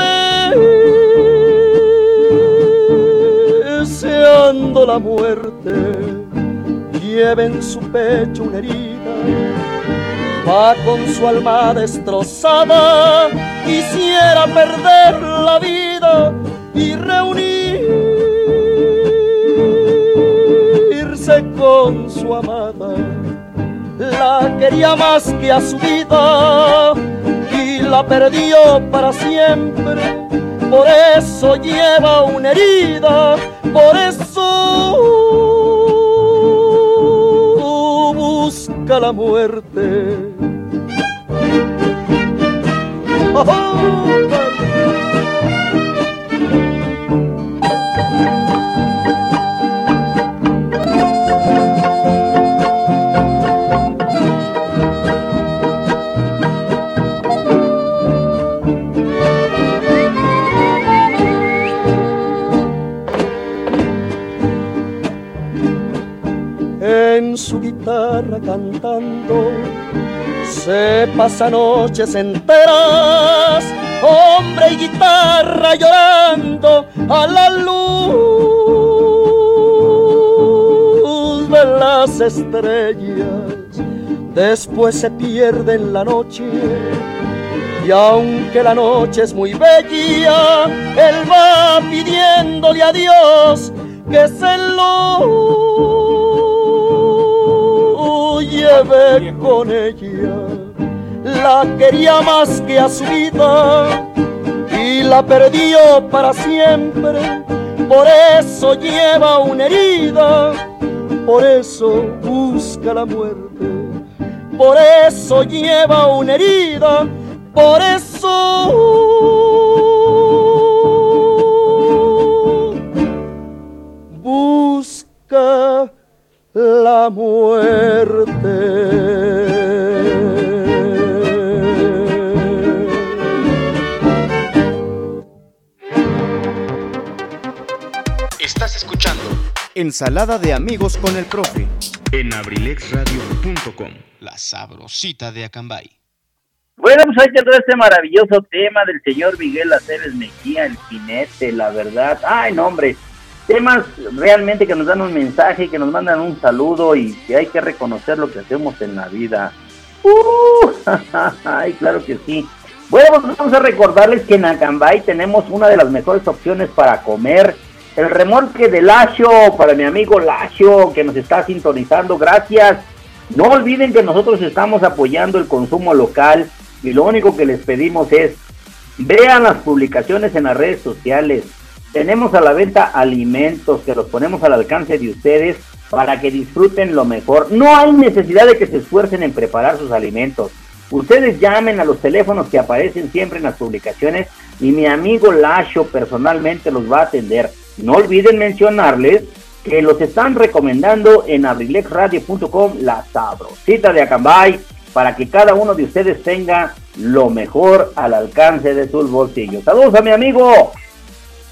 deseando la muerte. Lleva en su pecho una herida, va con su alma destrozada, quisiera perder la vida y reunirse con su amada. La quería más que a su vida y la perdió para siempre. Por eso lleva una herida, por eso busca la muerte. Oh, su cantando. Se pasa noches enteras, hombre y guitarra llorando a la luz de las estrellas. Después se pierde en la noche. Y aunque la noche es muy bella, él va pidiéndole a Dios que se lo lleve con ella. La quería más que a su vida y la perdió para siempre. Por eso lleva una herida, por eso busca la muerte. Por eso lleva una herida, por eso busca la muerte. Ensalada de amigos con el profe. En abrilexradio.com, la sabrosita de Acambay. Bueno, pues que ver este maravilloso tema del señor Miguel Aceves Mejía, el jinete, la verdad. Ay, no, hombre, temas realmente que nos dan un mensaje, que nos mandan un saludo y que hay que reconocer lo que hacemos en la vida. Uh, ay, claro que sí. Bueno, pues vamos a recordarles que en Acambay tenemos una de las mejores opciones para comer. El remolque de Lacho, para mi amigo Lacho, que nos está sintonizando, gracias. No olviden que nosotros estamos apoyando el consumo local y lo único que les pedimos es, vean las publicaciones en las redes sociales, tenemos a la venta alimentos que los ponemos al alcance de ustedes para que disfruten lo mejor. No hay necesidad de que se esfuercen en preparar sus alimentos. Ustedes llamen a los teléfonos que aparecen siempre en las publicaciones y mi amigo Lacho personalmente los va a atender. No olviden mencionarles que los están recomendando en abrilexradio.com la sabrosita de Acambay para que cada uno de ustedes tenga lo mejor al alcance de sus bolsillos. Saludos a mi amigo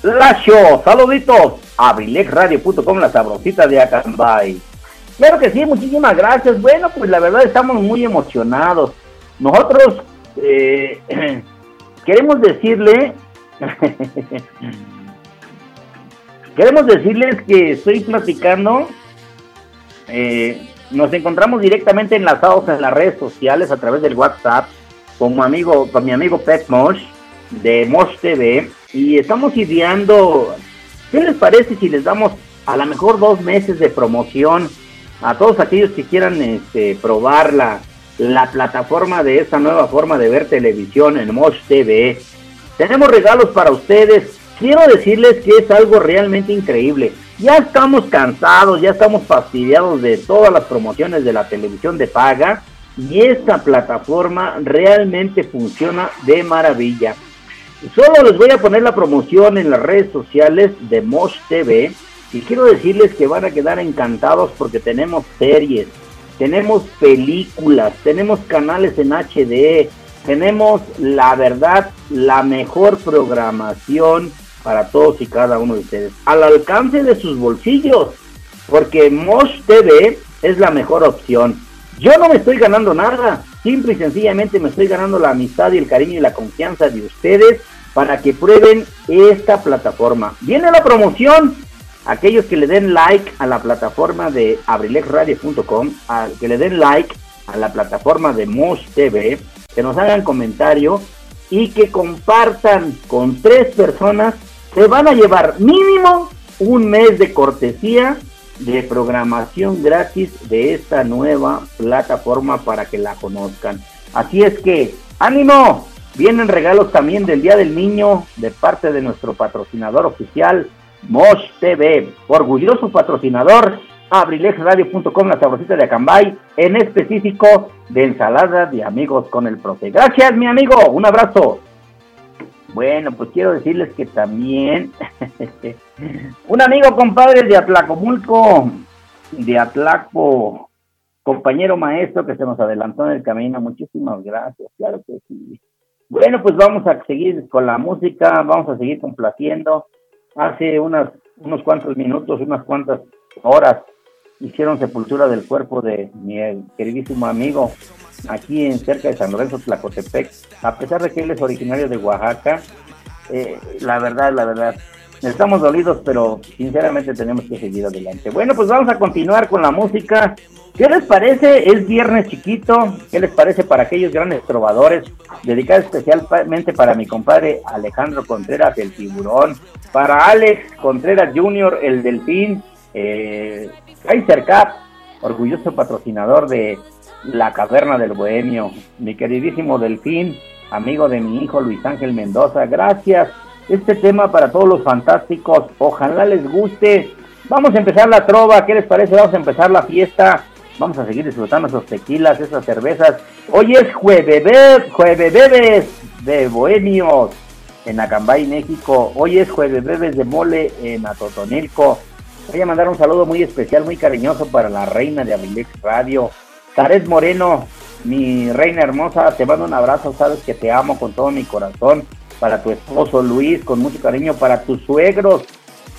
Lacho, saluditos. Abrilexradio.com, la sabrosita de Acambay. Claro que sí, muchísimas gracias. Bueno, pues la verdad estamos muy emocionados. Nosotros eh, queremos decirle, queremos decirles que estoy platicando, eh, nos encontramos directamente enlazados en las redes sociales a través del WhatsApp con mi amigo, con mi amigo Pet Mosh de Mosh TV y estamos ideando, ¿qué les parece si les damos a lo mejor dos meses de promoción a todos aquellos que quieran este, probar la, la plataforma de esta nueva forma de ver televisión en Mosh TV? Tenemos regalos para ustedes. Quiero decirles que es algo realmente increíble. Ya estamos cansados, ya estamos fastidiados de todas las promociones de la televisión de paga y esta plataforma realmente funciona de maravilla. Solo les voy a poner la promoción en las redes sociales de Mosh TV y quiero decirles que van a quedar encantados porque tenemos series, tenemos películas, tenemos canales en HD, tenemos la verdad, la mejor programación para todos y cada uno de ustedes, al alcance de sus bolsillos, porque Mosh TV es la mejor opción. Yo no me estoy ganando nada, simple y sencillamente me estoy ganando la amistad y el cariño y la confianza de ustedes para que prueben esta plataforma. Viene la promoción, aquellos que le den like a la plataforma de abrilexradio.com, que le den like a la plataforma de Mosh TV, que nos hagan comentario y que compartan con tres personas, se van a llevar mínimo un mes de cortesía de programación gratis de esta nueva plataforma para que la conozcan. Así es que, ánimo, vienen regalos también del Día del Niño de parte de nuestro patrocinador oficial, Mosh TV, orgulloso patrocinador, abrilexradio.com, la sabrosita de Acambay, en específico de ensalada de amigos con el profe. Gracias, mi amigo, un abrazo. Bueno, pues quiero decirles que también un amigo compadre de Atlacomulco, de Atlaco, compañero maestro que se nos adelantó en el camino, muchísimas gracias, claro que sí. Bueno, pues vamos a seguir con la música, vamos a seguir complaciendo. Hace unas, unos cuantos minutos, unas cuantas horas, hicieron sepultura del cuerpo de mi queridísimo amigo aquí en cerca de San Lorenzo, Tlacotepec. A pesar de que él es originario de Oaxaca, eh, la verdad, la verdad, estamos dolidos, pero sinceramente tenemos que seguir adelante. Bueno, pues vamos a continuar con la música. ¿Qué les parece? Es viernes chiquito. ¿Qué les parece para aquellos grandes trovadores? Dedicado especialmente para mi compadre Alejandro Contreras, el tiburón. Para Alex Contreras Jr., el delfín. Eh, Kaiser Cap, orgulloso patrocinador de la Caverna del Bohemio, mi queridísimo Delfín, amigo de mi hijo Luis Ángel Mendoza, gracias. Este tema para todos los fantásticos, ojalá les guste. Vamos a empezar la trova, ¿qué les parece? Vamos a empezar la fiesta. Vamos a seguir disfrutando esos tequilas, esas cervezas. Hoy es jueves, jueves de Bohemios en Acambay, México. Hoy es jueves de mole en Atotonilco. Voy a mandar un saludo muy especial, muy cariñoso para la reina de Avilex Radio, Taret Moreno, mi reina hermosa, te mando un abrazo, sabes que te amo con todo mi corazón. Para tu esposo Luis, con mucho cariño. Para tus suegros,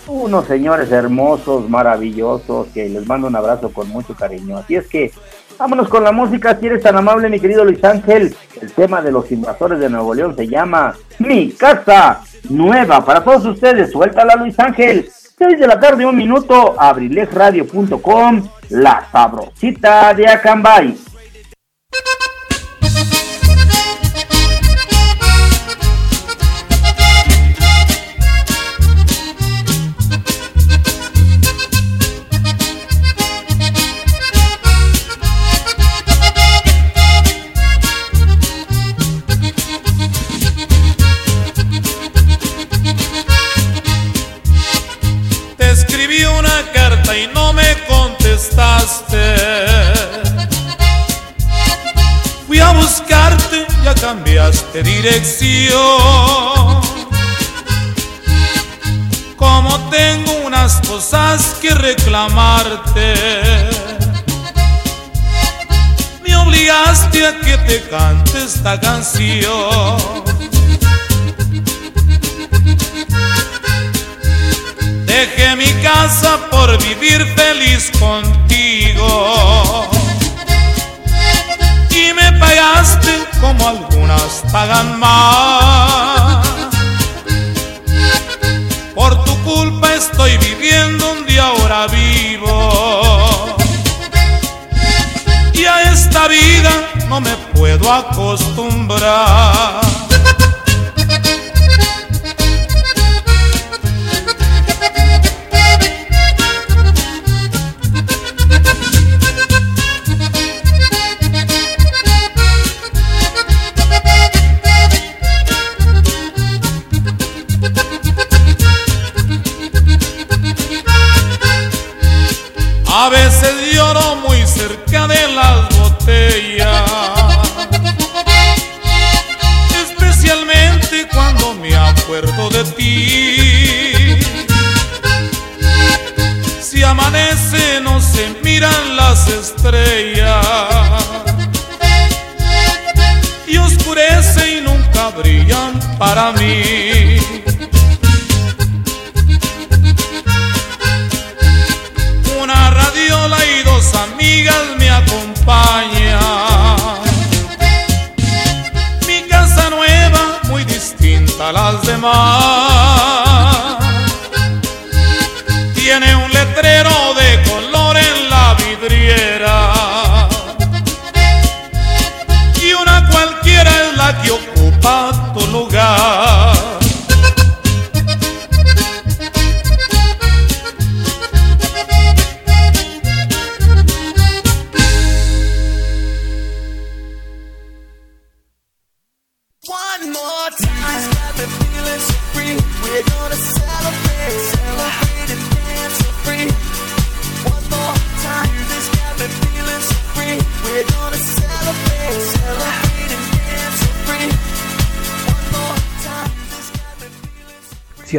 unos señores hermosos, maravillosos, que les mando un abrazo con mucho cariño. Así es que vámonos con la música, si eres tan amable, mi querido Luis Ángel. El tema de los invasores de Nuevo León se llama Mi Casa Nueva. Para todos ustedes, suéltala Luis Ángel. 6 de la tarde, un minuto, abrilesradio.com, la sabrosita de Acambay. Cambiaste dirección. Como tengo unas cosas que reclamarte, me obligaste a que te cante esta canción. Dejé mi casa por vivir feliz contigo. Y me pagaste como algunas pagan más. Por tu culpa estoy viviendo día ahora vivo. Y a esta vida no me puedo acostumbrar. Miran las estrellas y oscurece y nunca brillan para mí.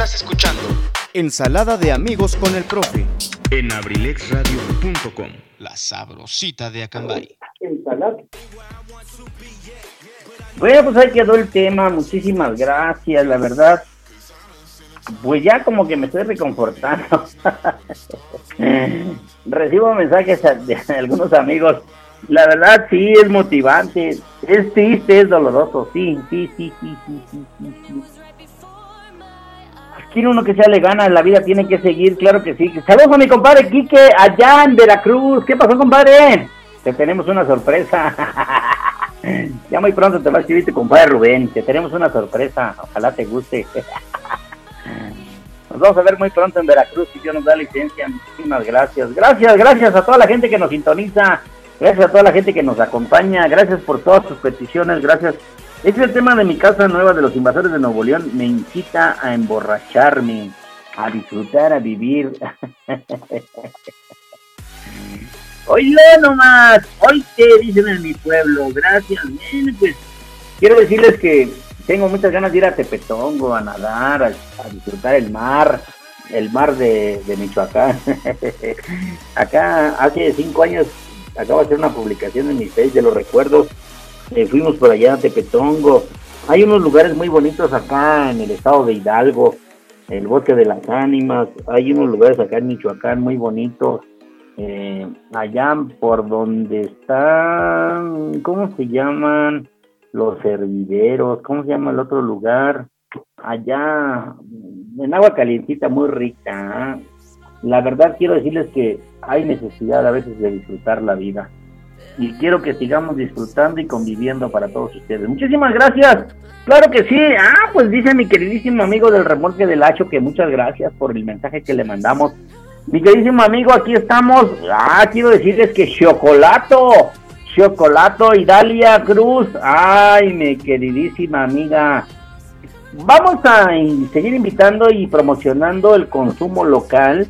Estás escuchando Ensalada de amigos con el profe en abrilexradio.com. La sabrosita de Acambay. Bueno, pues ahí quedó el tema. Muchísimas gracias, la verdad. Pues ya como que me estoy reconfortando. Recibo mensajes de algunos amigos. La verdad sí es motivante. Es triste, es doloroso. Sí, sí, sí, sí, sí, sí, sí. sí. Quiere uno que sea le gana, la vida tiene que seguir, claro que sí. Saludos a mi compadre Quique, allá en Veracruz. ¿Qué pasó, compadre? Te tenemos una sorpresa. ya muy pronto te va a escribir tu compadre Rubén. Te tenemos una sorpresa. Ojalá te guste. Nos vamos a ver muy pronto en Veracruz si Dios nos da licencia. Muchísimas gracias. Gracias, gracias a toda la gente que nos sintoniza. Gracias a toda la gente que nos acompaña. Gracias por todas sus peticiones. Gracias es el tema de mi casa nueva de los invasores de Nuevo León. Me incita a emborracharme, a disfrutar, a vivir. Oílo nomás, hoy te dicen en mi pueblo. Gracias. Bien, pues quiero decirles que tengo muchas ganas de ir a Tepetongo, a nadar, a, disfrutar el mar, el mar de, de Michoacán. Acá hace cinco años acabo de hacer una publicación en mi Facebook de los recuerdos eh, fuimos por allá a Tepetongo. Hay unos lugares muy bonitos acá en el estado de Hidalgo, el Bosque de las Ánimas. Hay unos lugares acá en Michoacán muy bonitos. Eh, allá por donde están, ¿cómo se llaman? Los hervideros, ¿cómo se llama el otro lugar? Allá, en agua calientita, muy rica. ¿eh? La verdad quiero decirles que hay necesidad a veces de disfrutar la vida y quiero que sigamos disfrutando y conviviendo para todos ustedes. Muchísimas gracias. Claro que sí. Ah, pues dice mi queridísimo amigo del remolque del Hacho que muchas gracias por el mensaje que le mandamos. Mi queridísimo amigo, aquí estamos. Ah, quiero decirles que Chocolato, Chocolato y Dalia Cruz. Ay, mi queridísima amiga. Vamos a seguir invitando y promocionando el consumo local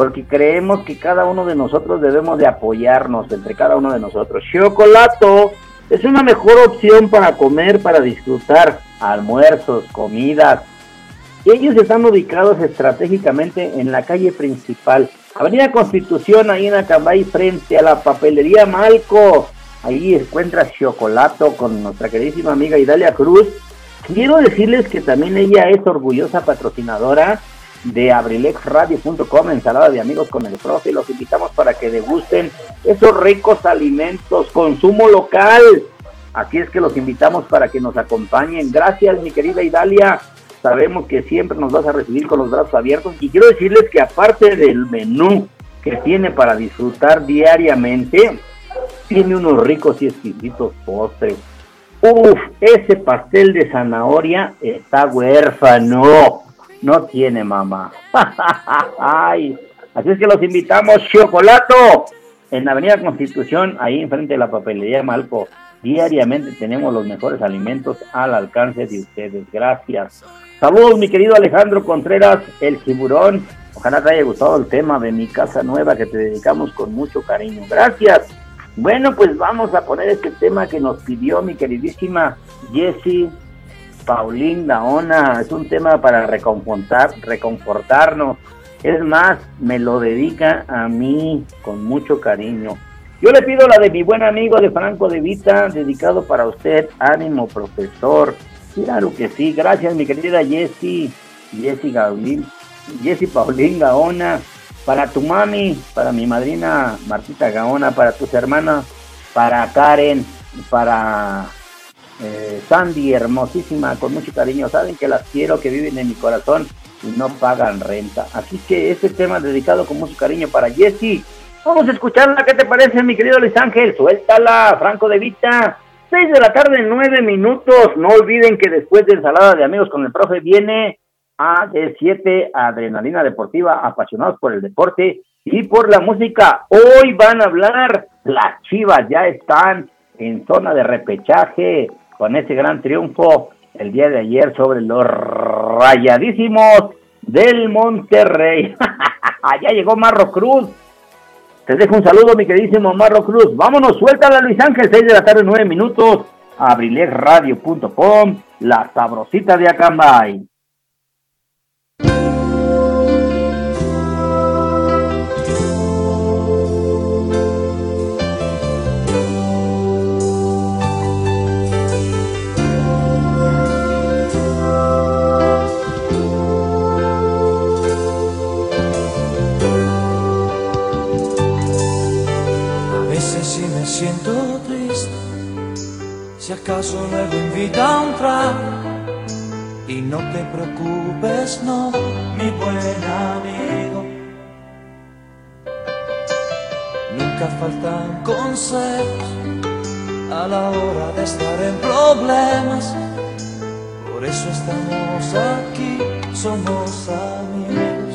porque creemos que cada uno de nosotros debemos de apoyarnos entre cada uno de nosotros. Chocolato es una mejor opción para comer, para disfrutar almuerzos, comidas. Ellos están ubicados estratégicamente en la calle principal, Avenida Constitución, ahí en Acambay, frente a la papelería Malco. Ahí encuentras Chocolato con nuestra queridísima amiga Idalia Cruz. Quiero decirles que también ella es orgullosa patrocinadora de abrilexradio.com, ensalada de amigos con el profe. Los invitamos para que degusten esos ricos alimentos, consumo local. Así es que los invitamos para que nos acompañen. Gracias, mi querida Idalia. Sabemos que siempre nos vas a recibir con los brazos abiertos. Y quiero decirles que aparte del menú que tiene para disfrutar diariamente, tiene unos ricos y exquisitos postres. Uf, ese pastel de zanahoria está huérfano no tiene mamá. Ay, así es que los invitamos, Chocolato, en la Avenida Constitución, ahí enfrente de la papelería Malco. Diariamente tenemos los mejores alimentos al alcance de ustedes. Gracias. Saludos, mi querido Alejandro Contreras, el tiburón. Ojalá te haya gustado el tema de mi casa nueva que te dedicamos con mucho cariño. Gracias. Bueno, pues vamos a poner este tema que nos pidió mi queridísima Jessie Paulín Gaona. Es un tema para reconfortar, reconfortarnos. Es más, me lo dedica a mí con mucho cariño. Yo le pido la de mi buen amigo de Franco de Vita, dedicado para usted, ánimo profesor. Claro que sí, gracias mi querida Jessie, Jessie Gaulín, Jessie Paulín Gaona, para tu mami, para mi madrina Martita Gaona, para tus hermanas, para Karen, para eh, Sandy, hermosísima, con mucho cariño. Saben que las quiero, que viven en mi corazón y no pagan renta. Así que este tema dedicado con mucho cariño para Jessie. Vamos a escucharla, ¿qué te parece, mi querido Luis Ángel? Suéltala, Franco de Vita. 6 de la tarde, 9 minutos. No olviden que después de ensalada de amigos con el profe viene AD7, Adrenalina Deportiva, apasionados por el deporte y por la música. Hoy van a hablar, las chivas ya están en zona de repechaje con ese gran triunfo el día de ayer sobre los rayadísimos del Monterrey. Allá llegó Marro Cruz. Te dejo un saludo, mi queridísimo Marro Cruz. Vámonos, suéltala, Luis Ángel, 6 de la tarde, 9 minutos. Abrilexradio.com, la sabrosita de Acambay. Si acaso luego invita a un trago y no te preocupes, no, mi buen amigo. Nunca faltan consejos a la hora de estar en problemas. Por eso estamos aquí, somos amigos.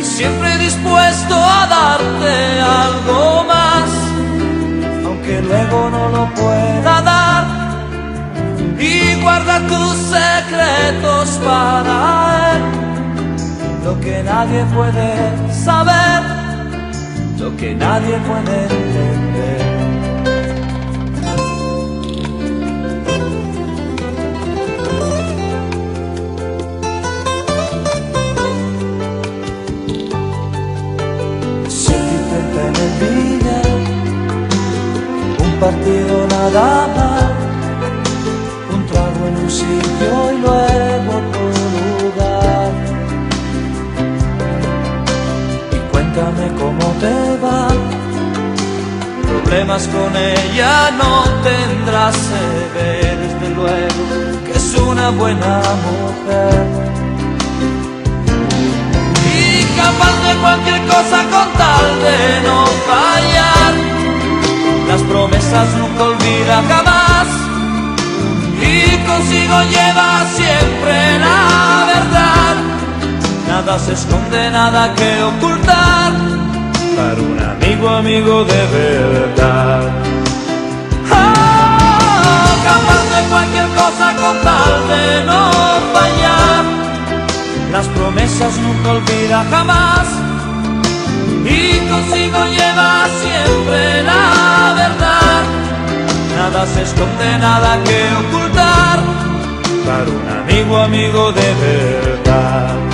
Y siempre dispuesto a darte algo luego no lo pueda dar y guarda tus secretos para él. Lo que nadie puede saber, lo que nadie puede entender. Partido nada más, un trago en un sitio y luego otro lugar. Y cuéntame cómo te va, problemas con ella no tendrás, se ve desde luego que es una buena mujer. Y capaz de cualquier cosa con tal de no fallar promesas nunca olvida jamás y consigo lleva siempre la verdad. Nada se esconde, nada que ocultar para un amigo, amigo de verdad. Oh, capaz de cualquier cosa con tal de no fallar. Las promesas nunca olvida jamás y consigo lleva siempre la. Nada se esconde, nada que ocultar para un amigo, amigo de verdad.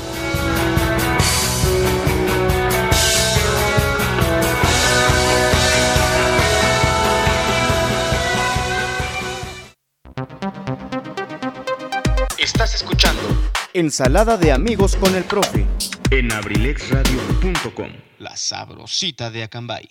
Ensalada de amigos con el profe en abrilexradio.com. La sabrosita de Acambay.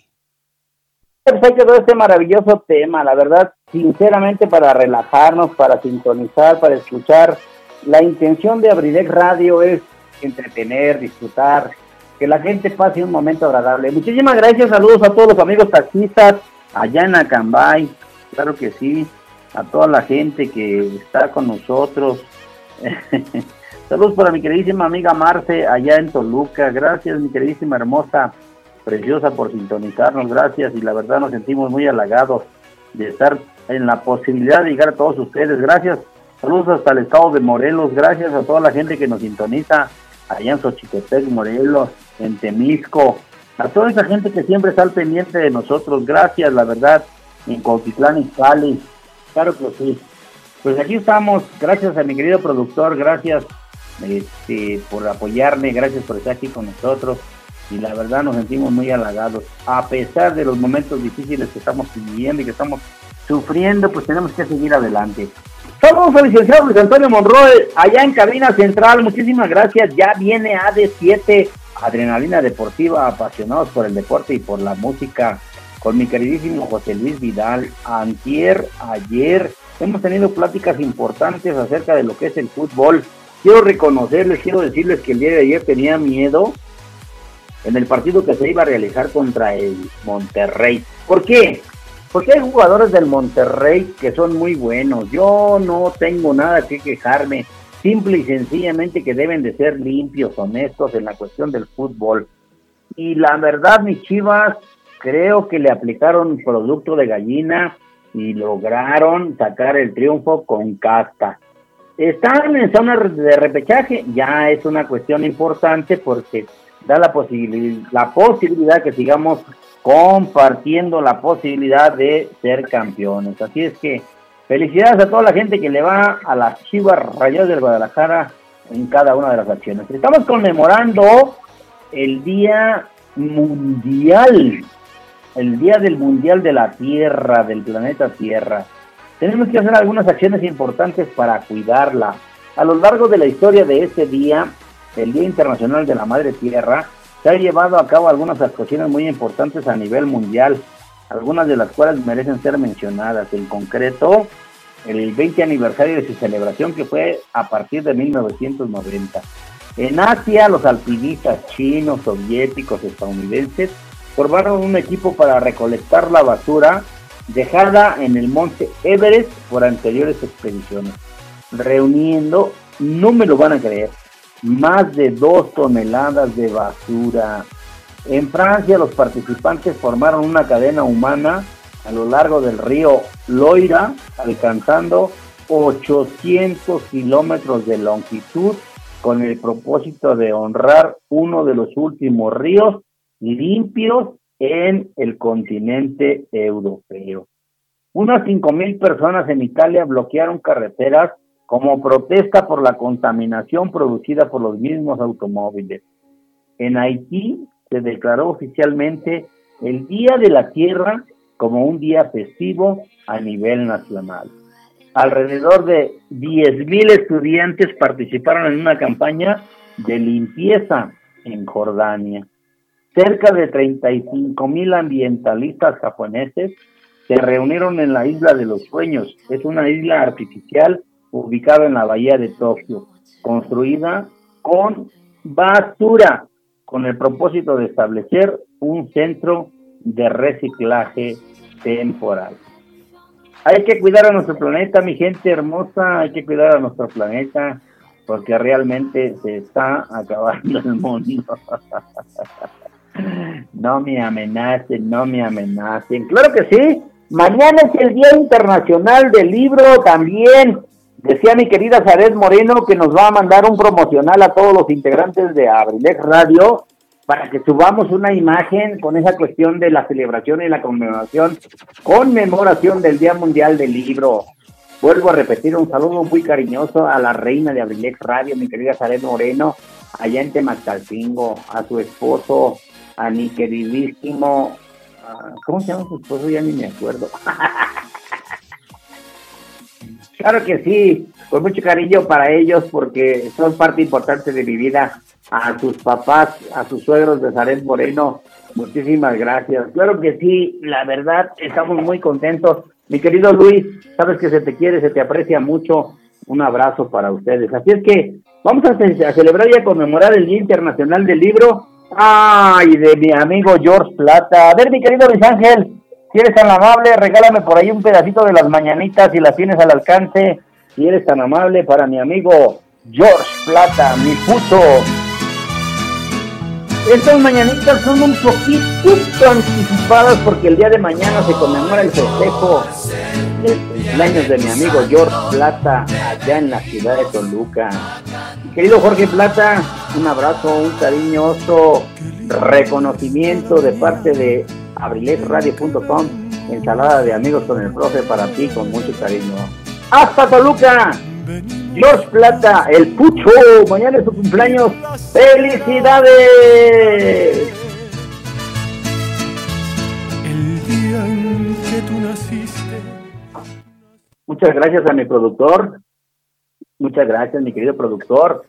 Perfecto todo este maravilloso tema, la verdad, sinceramente para relajarnos, para sintonizar, para escuchar. La intención de Abrilex Radio es entretener, disfrutar, que la gente pase un momento agradable. Muchísimas gracias, saludos a todos los amigos taxistas allá en Acambay, claro que sí, a toda la gente que está con nosotros, Saludos para mi queridísima amiga Marce allá en Toluca. Gracias, mi queridísima hermosa, preciosa, por sintonizarnos. Gracias y la verdad nos sentimos muy halagados de estar en la posibilidad de llegar a todos ustedes. Gracias. Saludos hasta el estado de Morelos. Gracias a toda la gente que nos sintoniza allá en Xochitepec, Morelos, en Temisco. A toda esa gente que siempre está al pendiente de nosotros. Gracias, la verdad, en Coquitlán y Cali. Claro que sí. Pues aquí estamos, gracias a mi querido productor, gracias este, por apoyarme, gracias por estar aquí con nosotros y la verdad nos sentimos muy halagados. A pesar de los momentos difíciles que estamos viviendo y que estamos sufriendo, pues tenemos que seguir adelante. Saludos al licenciado Luis Antonio Monroy, allá en cabina central, muchísimas gracias. Ya viene AD7, Adrenalina Deportiva, apasionados por el deporte y por la música, con mi queridísimo José Luis Vidal. Antier, ayer, hemos tenido pláticas importantes acerca de lo que es el fútbol. Quiero reconocerles, quiero decirles que el día de ayer tenía miedo en el partido que se iba a realizar contra el Monterrey. ¿Por qué? Porque hay jugadores del Monterrey que son muy buenos. Yo no tengo nada que quejarme. Simple y sencillamente que deben de ser limpios, honestos en la cuestión del fútbol. Y la verdad, mis chivas, creo que le aplicaron producto de gallina y lograron sacar el triunfo con casta. Están en zona de repechaje, ya es una cuestión importante porque da la, posibilidad, la posibilidad que sigamos compartiendo la posibilidad de ser campeones. Así es que felicidades a toda la gente que le va a las Chivas Rayadas del Guadalajara en cada una de las acciones. Estamos conmemorando el Día Mundial el día del Mundial de la Tierra, del planeta Tierra. Tenemos que hacer algunas acciones importantes para cuidarla. A lo largo de la historia de este día, el Día Internacional de la Madre Tierra, se han llevado a cabo algunas actuaciones muy importantes a nivel mundial, algunas de las cuales merecen ser mencionadas. En concreto, el 20 aniversario de su celebración que fue a partir de 1990. En Asia, los alpinistas chinos, soviéticos, estadounidenses formaron un equipo para recolectar la basura dejada en el monte Everest por anteriores expediciones, reuniendo, no me lo van a creer, más de dos toneladas de basura. En Francia los participantes formaron una cadena humana a lo largo del río Loira, alcanzando 800 kilómetros de longitud con el propósito de honrar uno de los últimos ríos limpios en el continente europeo. Unas 5.000 personas en Italia bloquearon carreteras como protesta por la contaminación producida por los mismos automóviles. En Haití se declaró oficialmente el Día de la Tierra como un día festivo a nivel nacional. Alrededor de 10.000 estudiantes participaron en una campaña de limpieza en Jordania. Cerca de 35 mil ambientalistas japoneses se reunieron en la isla de los sueños. Es una isla artificial ubicada en la bahía de Tokio, construida con basura, con el propósito de establecer un centro de reciclaje temporal. Hay que cuidar a nuestro planeta, mi gente hermosa, hay que cuidar a nuestro planeta porque realmente se está acabando el mundo. No me amenacen, no me amenacen. Claro que sí. Mañana es el Día Internacional del Libro también. Decía mi querida Zaret Moreno que nos va a mandar un promocional a todos los integrantes de Abrilex Radio para que subamos una imagen con esa cuestión de la celebración y la conmemoración, conmemoración del Día Mundial del Libro. Vuelvo a repetir un saludo muy cariñoso a la reina de Abrilex Radio, mi querida Zaret Moreno, allá en a su esposo, a mi queridísimo, ¿cómo se llama su esposo? Ya ni me acuerdo. Claro que sí, con mucho cariño para ellos porque son parte importante de mi vida. A sus papás, a sus suegros de Zaret Moreno, muchísimas gracias. Claro que sí, la verdad, estamos muy contentos. Mi querido Luis, sabes que se te quiere, se te aprecia mucho. Un abrazo para ustedes. Así es que vamos a, a celebrar y a conmemorar el Día Internacional del Libro. Ay, de mi amigo George Plata. A ver, mi querido Luis Ángel, si eres tan amable, regálame por ahí un pedacito de las mañanitas si las tienes al alcance. Si eres tan amable para mi amigo George Plata, mi puto. Estas mañanitas son un poquito anticipadas porque el día de mañana se conmemora el festejo del cumpleaños de mi amigo George Plata allá en la ciudad de Toluca. Querido Jorge Plata, un abrazo, un cariñoso reconocimiento de parte de abrilesradio.com, ensalada de amigos con el profe para ti con mucho cariño. ¡Hasta Toluca! George Plata, el Pucho, mañana es su cumpleaños. ¡Felicidades! El día en que tú naciste. Muchas gracias a mi productor. Muchas gracias, mi querido productor,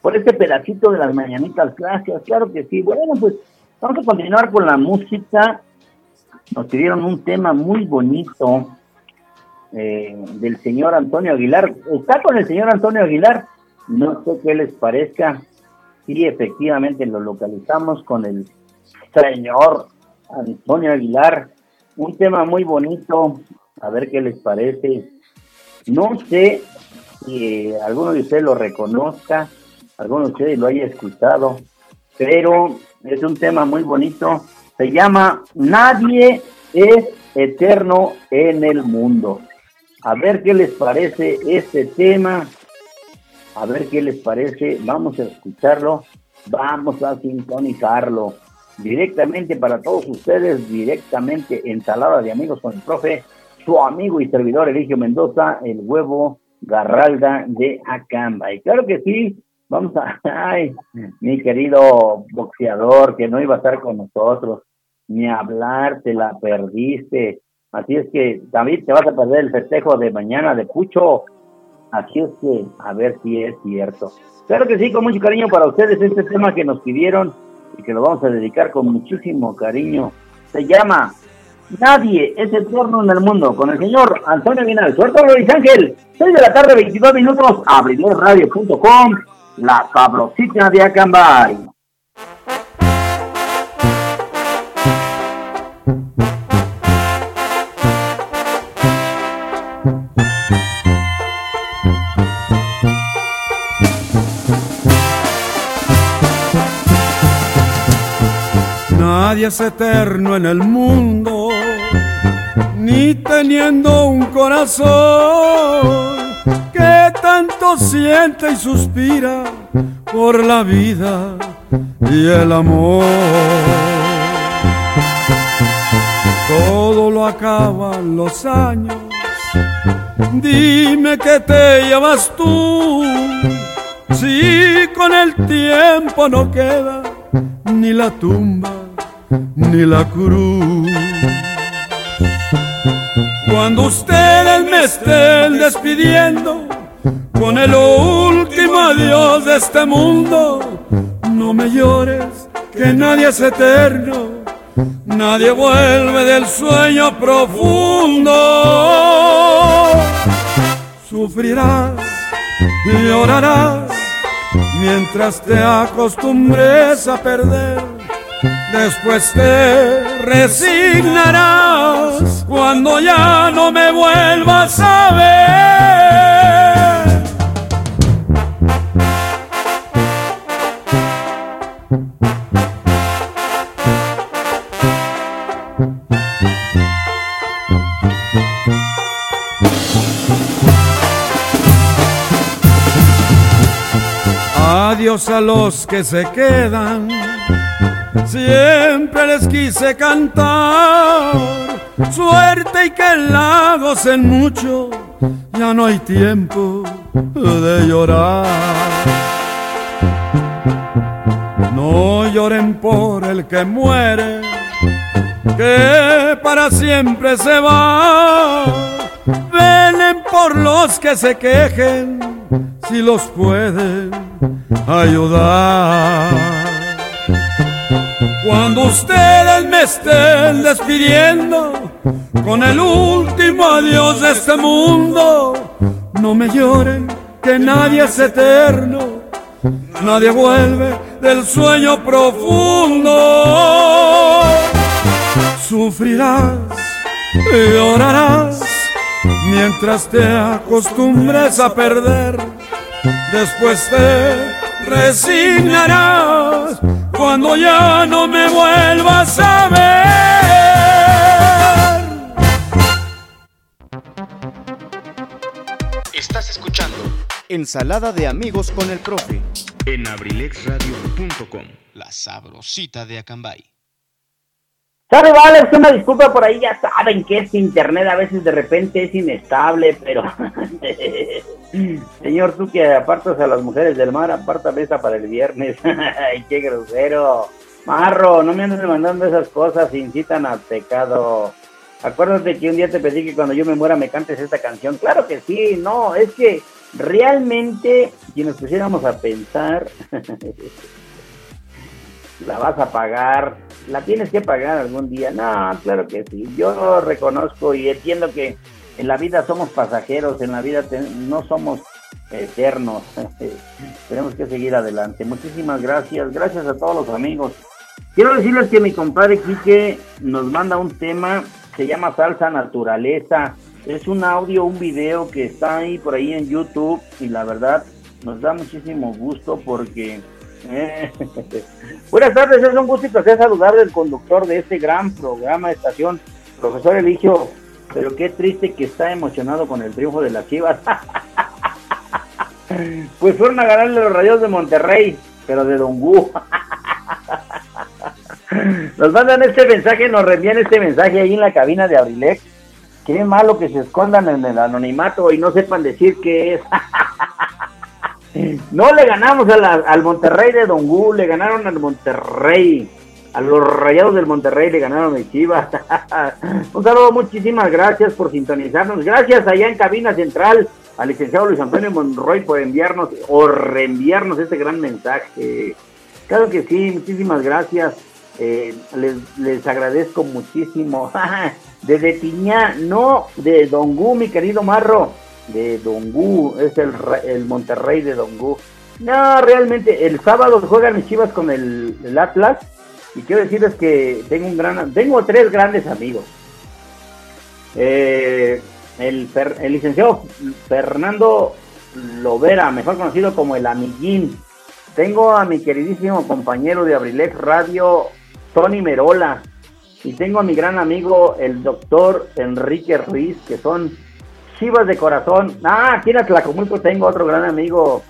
por este pedacito de las mañanitas. Gracias, claro que sí. Bueno, pues Vamos a continuar con la música. Nos pidieron un tema muy bonito eh, del señor Antonio Aguilar. ¿Está con el señor Antonio Aguilar? No sé qué les parezca. Sí, efectivamente lo localizamos con el señor Antonio Aguilar. Un tema muy bonito. A ver qué les parece. No sé si alguno de ustedes lo reconozca, alguno de ustedes lo haya escuchado, pero es un tema muy bonito. Se llama Nadie es eterno en el mundo. A ver qué les parece este tema. A ver qué les parece. Vamos a escucharlo. Vamos a sintonizarlo. Directamente para todos ustedes, directamente ensalada de amigos con el profe, su amigo y servidor Eligio Mendoza, el huevo Garralda de Acamba. Y claro que sí, Vamos a, ay, mi querido boxeador que no iba a estar con nosotros, ni hablar, te la perdiste. Así es que, David, te vas a perder el festejo de mañana de Pucho. Así es que, a ver si es cierto. Claro que sí, con mucho cariño para ustedes, este tema que nos pidieron y que lo vamos a dedicar con muchísimo cariño. Se llama Nadie es eterno en el mundo con el señor Antonio Guinal. Suerte, Luis Ángel. 6 de la tarde, 22 minutos, abridorradio.com la sabrosita de Acambay. Nadie es eterno en el mundo, ni teniendo un corazón que tanto siente y suspira por la vida y el amor. Todo lo acaban los años, dime que te llevas tú, si con el tiempo no queda ni la tumba ni la cruz. Cuando ustedes me estén despidiendo con el último adiós de este mundo, no me llores, que nadie es eterno, nadie vuelve del sueño profundo. Sufrirás y llorarás mientras te acostumbres a perder Después te resignarás cuando ya no me vuelvas a ver. Adiós a los que se quedan, siempre les quise cantar. Suerte y que la gocen mucho, ya no hay tiempo de llorar. No lloren por el que muere, que para siempre se va. Velen por los que se quejen, si los pueden ayudar. Cuando ustedes me estén despidiendo con el último adiós de este mundo, no me lloren que nadie es eterno, nadie vuelve del sueño profundo. Sufrirás y llorarás mientras te acostumbres a perder después te resignarás cuando ya no me vuelvas a ver. Estás escuchando Ensalada de amigos con el profe en abrilexradio.com, la sabrosita de Acambay. Sabe, vale, es una disculpa por ahí, ya saben que este internet a veces de repente es inestable, pero señor, tú que apartas a las mujeres del mar, aparta esa para el viernes. Ay, qué grosero. Marro, no me andes mandando esas cosas, incitan al pecado. Acuérdate que un día te pedí que cuando yo me muera me cantes esta canción. Claro que sí, no, es que realmente, si nos pusiéramos a pensar, la vas a pagar, la tienes que pagar algún día. No, claro que sí. Yo reconozco y entiendo que en la vida somos pasajeros, en la vida no somos eternos. Tenemos que seguir adelante. Muchísimas gracias. Gracias a todos los amigos. Quiero decirles que mi compadre Quique nos manda un tema, se llama Salsa Naturaleza. Es un audio, un video que está ahí por ahí en YouTube y la verdad nos da muchísimo gusto porque Buenas tardes, es un gusto y placer saludar al conductor de este gran programa de estación, profesor Eligio. Pero qué triste que está emocionado con el triunfo de las Chivas. pues fueron a ganarle los rayos de Monterrey, pero de Don Gu. nos mandan este mensaje, nos reenvían este mensaje ahí en la cabina de Abrilex. Qué malo que se escondan en el anonimato y no sepan decir qué es. No le ganamos al Monterrey de Don Gu, le ganaron al Monterrey. A los rayados del Monterrey le ganaron a Chivas. Un saludo, muchísimas gracias por sintonizarnos. Gracias allá en Cabina Central al licenciado Luis Antonio Monroy por enviarnos o reenviarnos este gran mensaje. Claro que sí, muchísimas gracias. Eh, les, les agradezco muchísimo. Desde Tiñá, no de Don Gu, mi querido Marro de Dongu, es el, el Monterrey de Dongu. No, realmente, el sábado juegan mis chivas con el, Atlas. Y quiero decirles que tengo un gran, tengo tres grandes amigos. Eh, el, el, licenciado Fernando Lovera, mejor conocido como el Amiguín. Tengo a mi queridísimo compañero de Abrilex Radio, Tony Merola. Y tengo a mi gran amigo, el doctor Enrique Ruiz, que son Chivas de corazón. Ah, aquí en Atlacomulco tengo otro gran amigo.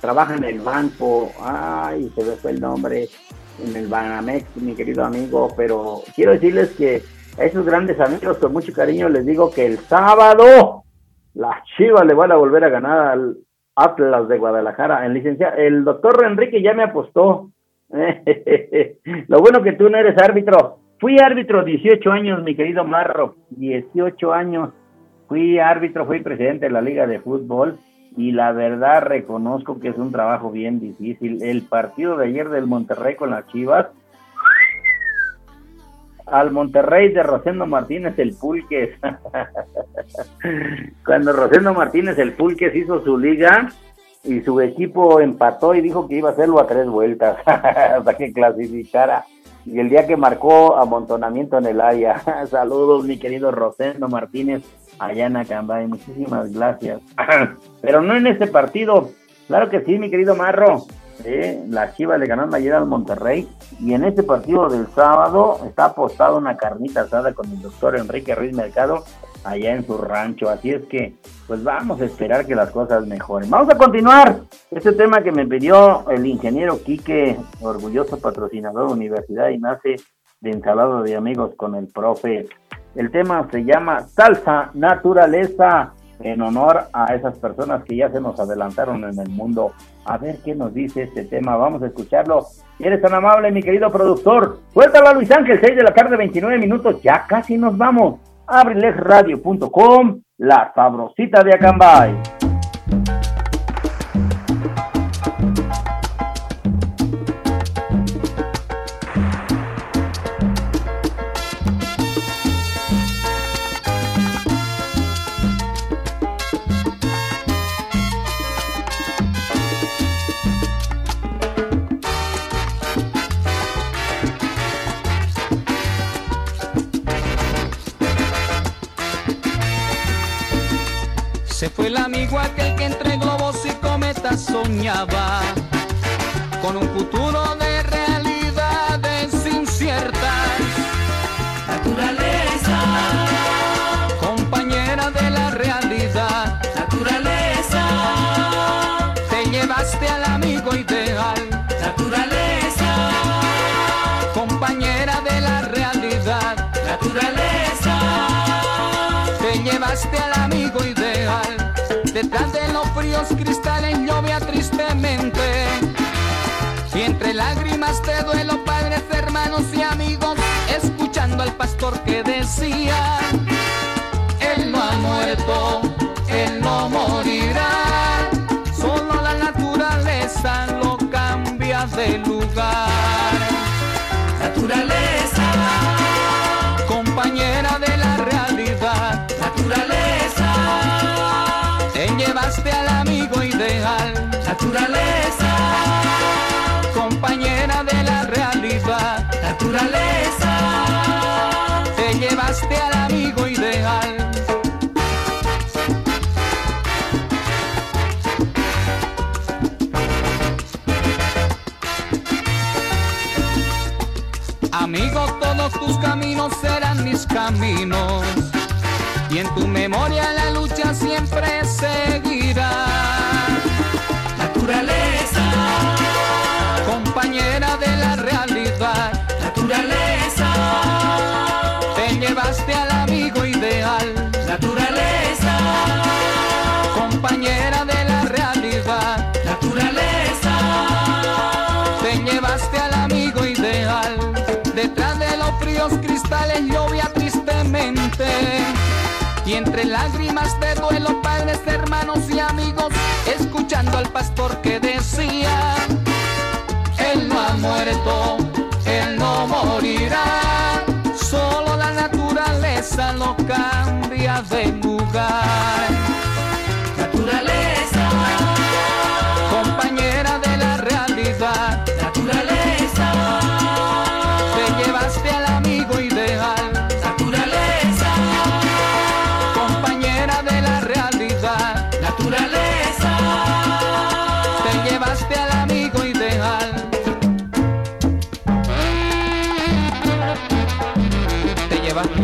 Trabaja en el banco. Ay, se me fue el nombre. En el Banamex, mi querido amigo. Pero quiero decirles que a esos grandes amigos, con mucho cariño, les digo que el sábado las Chivas le van a volver a ganar al Atlas de Guadalajara. El licenciado, el doctor Enrique ya me apostó. Lo bueno que tú no eres árbitro. Fui árbitro 18 años, mi querido Marro. 18 años Fui árbitro, fui presidente de la Liga de Fútbol y la verdad reconozco que es un trabajo bien difícil. El partido de ayer del Monterrey con las Chivas, al Monterrey de Rosendo Martínez el Pulques. Cuando Rosendo Martínez el Pulques hizo su liga y su equipo empató y dijo que iba a hacerlo a tres vueltas hasta que clasificara. Y el día que marcó amontonamiento en el área. Saludos, mi querido Rosendo Martínez Ayana Cambay, muchísimas gracias. Pero no en este partido. Claro que sí, mi querido Marro. ¿eh? Las Chivas le ganaron ayer al Monterrey y en este partido del sábado está apostado una carnita asada con el doctor Enrique Ruiz Mercado allá en su rancho. Así es que, pues vamos a esperar que las cosas mejoren. Vamos a continuar este tema que me pidió el ingeniero Quique, orgulloso patrocinador de Universidad y nace de ensalada de amigos con el profe. El tema se llama Salsa Naturaleza en honor a esas personas que ya se nos adelantaron en el mundo. A ver qué nos dice este tema, vamos a escucharlo. Eres tan amable, mi querido productor. Suéltala, Luis Ángel, 6 de la tarde, 29 minutos, ya casi nos vamos. Abrilexradio.com, la sabrosita de Acambay. Soñaba con un futuro de realidades inciertas. Naturaleza, compañera de la realidad. Naturaleza, te llevaste al amigo ideal. Naturaleza, compañera de la realidad. Naturaleza, te llevaste al amigo ideal. Detrás de los fríos cristales Y entre lágrimas de duelo, padres, hermanos y amigos, escuchando al pastor que decía, Él no ha muerto, Él no morirá, solo la naturaleza lo cambia de lugar. Naturaleza, serán mis caminos y en tu memoria la lucha siempre seguirá. Y entre lágrimas de duelo, padres, hermanos y amigos, escuchando al pastor que decía, Él no ha muerto, Él no morirá, solo la naturaleza lo cambia de lugar.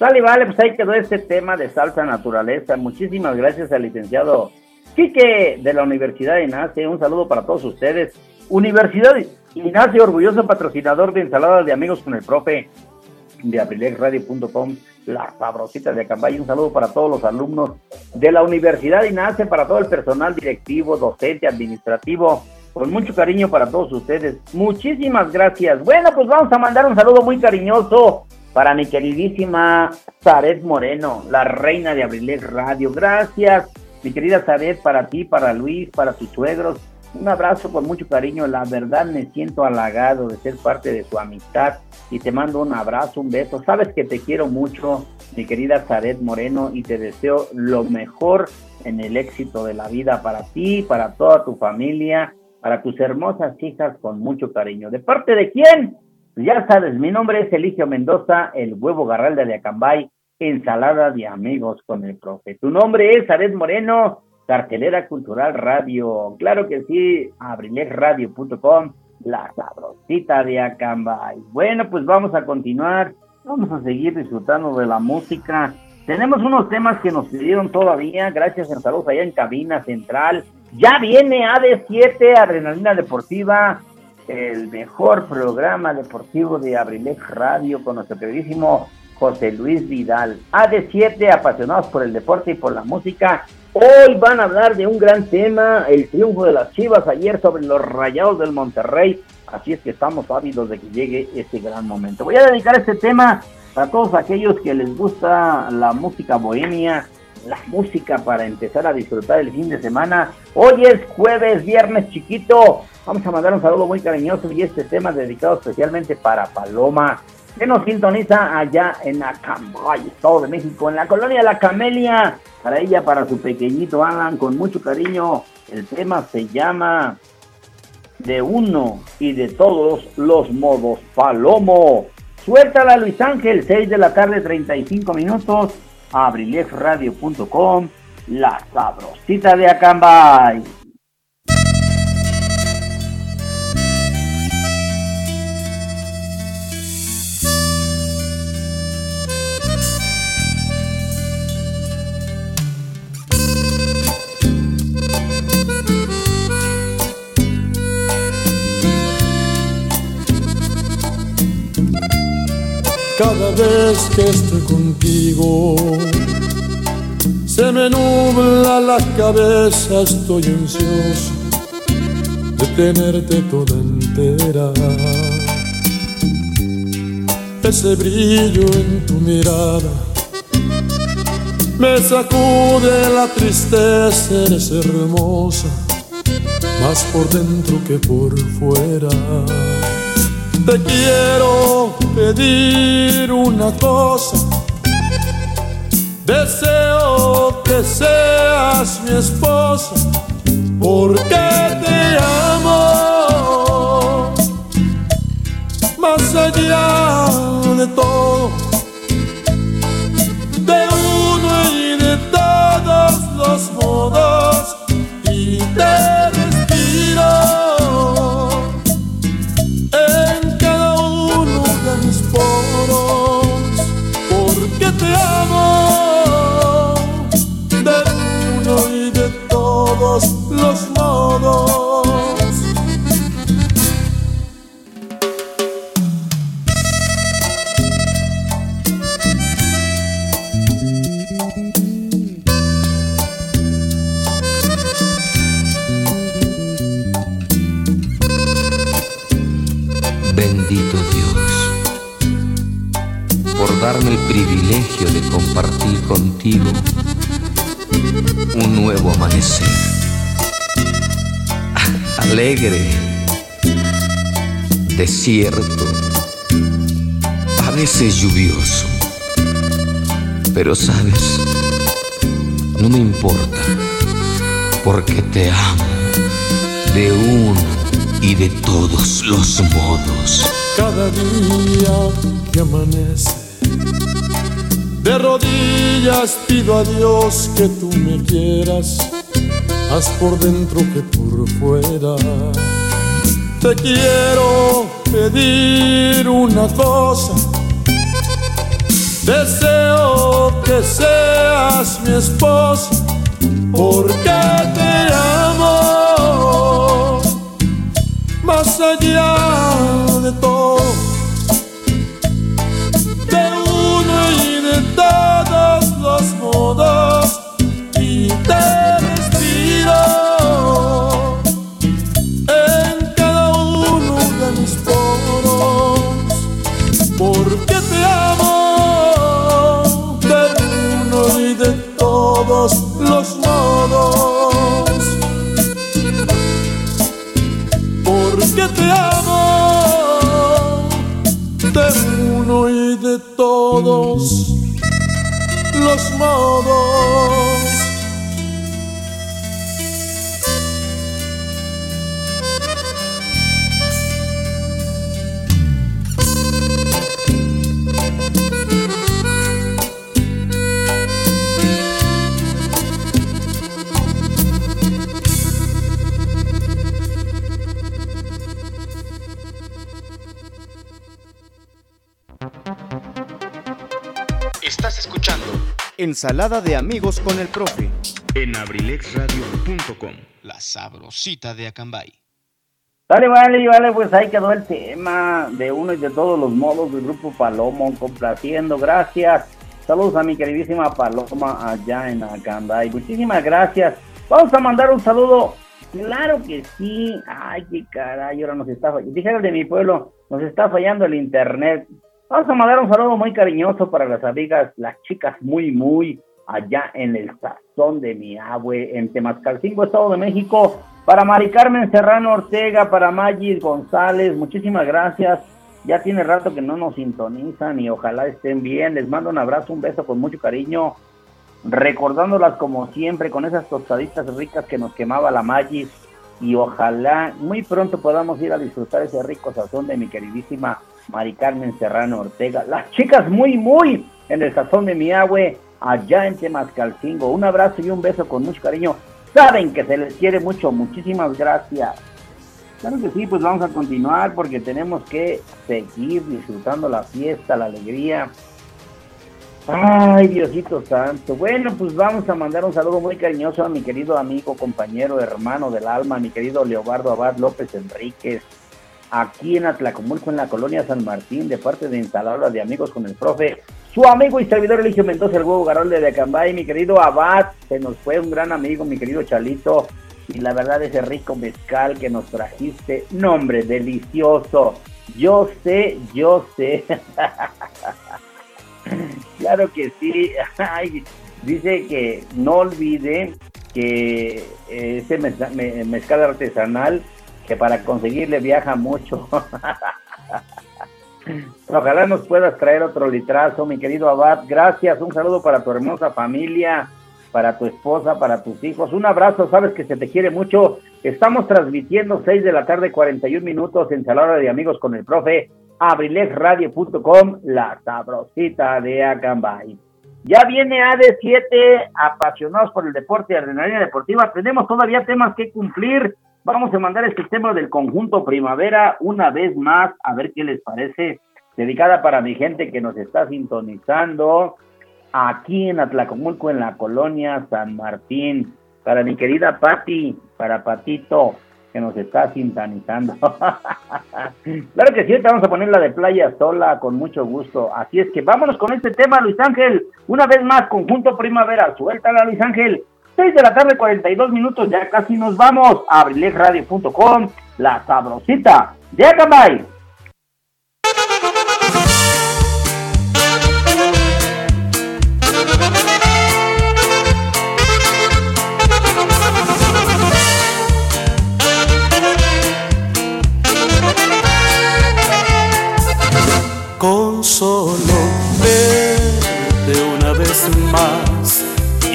Sale, vale, pues ahí quedó este tema de salsa naturaleza. Muchísimas gracias al licenciado Quique de la Universidad de INACE. Un saludo para todos ustedes. Universidad INACE, orgulloso patrocinador de ensaladas de amigos con el profe de abrilexradio.com, la sabrosita de Acambay. Un saludo para todos los alumnos de la Universidad INACE, para todo el personal directivo, docente, administrativo. Con mucho cariño para todos ustedes. Muchísimas gracias. Bueno, pues vamos a mandar un saludo muy cariñoso para mi queridísima Zaret Moreno, la reina de Abrilex Radio. Gracias, mi querida Zaret, para ti, para Luis, para tus suegros, Un abrazo con mucho cariño. La verdad me siento halagado de ser parte de su amistad y te mando un abrazo, un beso. Sabes que te quiero mucho, mi querida Zaret Moreno, y te deseo lo mejor en el éxito de la vida para ti, para toda tu familia, para tus hermosas hijas con mucho cariño. ¿De parte de quién? Ya sabes, mi nombre es Eligio Mendoza, el huevo garralda de Acambay, ensalada de amigos con el profe. Tu nombre es Zaret Moreno Cartelera Cultural Radio. Claro que sí, abrilesradio.com, la sabrosita de Acambay. Bueno, pues vamos a continuar. Vamos a seguir disfrutando de la música. Tenemos unos temas que nos pidieron todavía. Gracias a saludos allá en cabina central. Ya viene AD7, Adrenalina Deportiva, el mejor programa deportivo de Abrilex Radio con nuestro queridísimo José Luis Vidal. AD7, apasionados por el deporte y por la música. Hoy van a hablar de un gran tema, el triunfo de las Chivas ayer sobre los Rayados del Monterrey. Así es que estamos ávidos de que llegue este gran momento. Voy a dedicar este tema a todos aquellos que les gusta la música bohemia, la música para empezar a disfrutar el fin de semana. Hoy es jueves, viernes chiquito. Vamos a mandar un saludo muy cariñoso y este tema dedicado especialmente para Paloma, que nos sintoniza allá en Acambay, Estado de México, en la colonia La Camelia. Para ella, para su pequeñito Alan, con mucho cariño. El tema se llama De uno y de todos los modos. Palomo. Suéltala Luis Ángel, 6 de la tarde, 35 minutos. abrilexradio.com. La sabrosita de Acambay. Que estoy contigo, se me nubla la cabeza, estoy ansioso de tenerte toda entera. Ese brillo en tu mirada me sacude la tristeza, eres hermosa, más por dentro que por fuera. Te quiero pedir una cosa. Deseo que seas mi esposa porque te amo. Más allá de todo, de uno y de todos los modos, y te privilegio de compartir contigo un nuevo amanecer. Alegre, desierto, a veces lluvioso. Pero sabes, no me importa, porque te amo de uno y de todos los modos. Cada día que amanece de rodillas pido a Dios que tú me quieras, más por dentro que por fuera. Te quiero pedir una cosa. Deseo que seas mi esposa, porque te Ensalada de amigos con el profe. En abrilexradio.com. La sabrosita de Acambay. Dale, vale, vale, pues ahí quedó el tema de uno y de todos los modos del grupo Palomo, complaciendo, gracias. Saludos a mi queridísima Paloma allá en Acambay. Muchísimas gracias. Vamos a mandar un saludo. Claro que sí. Ay, qué caray, ahora nos está fallando. Dijera de mi pueblo, nos está fallando el internet. Vamos a mandar un saludo muy cariñoso para las amigas, las chicas muy, muy allá en el sazón de mi abue, en Temascalcingo, Estado de México. Para Mari Carmen Serrano Ortega, para Magis González, muchísimas gracias. Ya tiene rato que no nos sintonizan y ojalá estén bien. Les mando un abrazo, un beso con mucho cariño, recordándolas como siempre con esas tostaditas ricas que nos quemaba la Magis. Y ojalá muy pronto podamos ir a disfrutar ese rico sazón de mi queridísima Mari Carmen Serrano Ortega, las chicas muy, muy en el sazón de Miahue, allá en Temascalcingo. Un abrazo y un beso con mucho cariño. Saben que se les quiere mucho, muchísimas gracias. Claro que sí, pues vamos a continuar porque tenemos que seguir disfrutando la fiesta, la alegría. Ay, Diosito Santo. Bueno, pues vamos a mandar un saludo muy cariñoso a mi querido amigo, compañero, hermano del alma, mi querido Leobardo Abad López Enríquez, aquí en Atlacomulco, en la colonia San Martín, de parte de Instaladora de Amigos con el Profe, su amigo y servidor Eligio Mendoza, el huevo Garolde de Acambay, mi querido Abad, se nos fue un gran amigo, mi querido Chalito, y la verdad ese rico mezcal que nos trajiste, nombre, delicioso, yo sé, yo sé, claro que sí, dice que no olvide que ese mezcal artesanal que para conseguirle viaja mucho. Ojalá nos puedas traer otro litrazo, mi querido Abad. Gracias, un saludo para tu hermosa familia, para tu esposa, para tus hijos. Un abrazo, sabes que se te quiere mucho. Estamos transmitiendo 6 de la tarde, 41 minutos en Salada de Amigos con el profe, abrilesradio.com, la sabrosita de Acambay. Ya viene AD7, apasionados por el deporte adrenalina deportiva. Tenemos todavía temas que cumplir. Vamos a mandar este tema del conjunto Primavera una vez más, a ver qué les parece. Dedicada para mi gente que nos está sintonizando aquí en Atlacomulco, en la colonia San Martín. Para mi querida Patti, para Patito, que nos está sintonizando. claro que sí, vamos a poner la de playa sola con mucho gusto. Así es que vámonos con este tema, Luis Ángel. Una vez más, conjunto primavera. Suéltala, Luis Ángel. 6 de la tarde, 42 minutos, ya casi nos vamos a abrilesradio.com, la sabrosita de Acambay.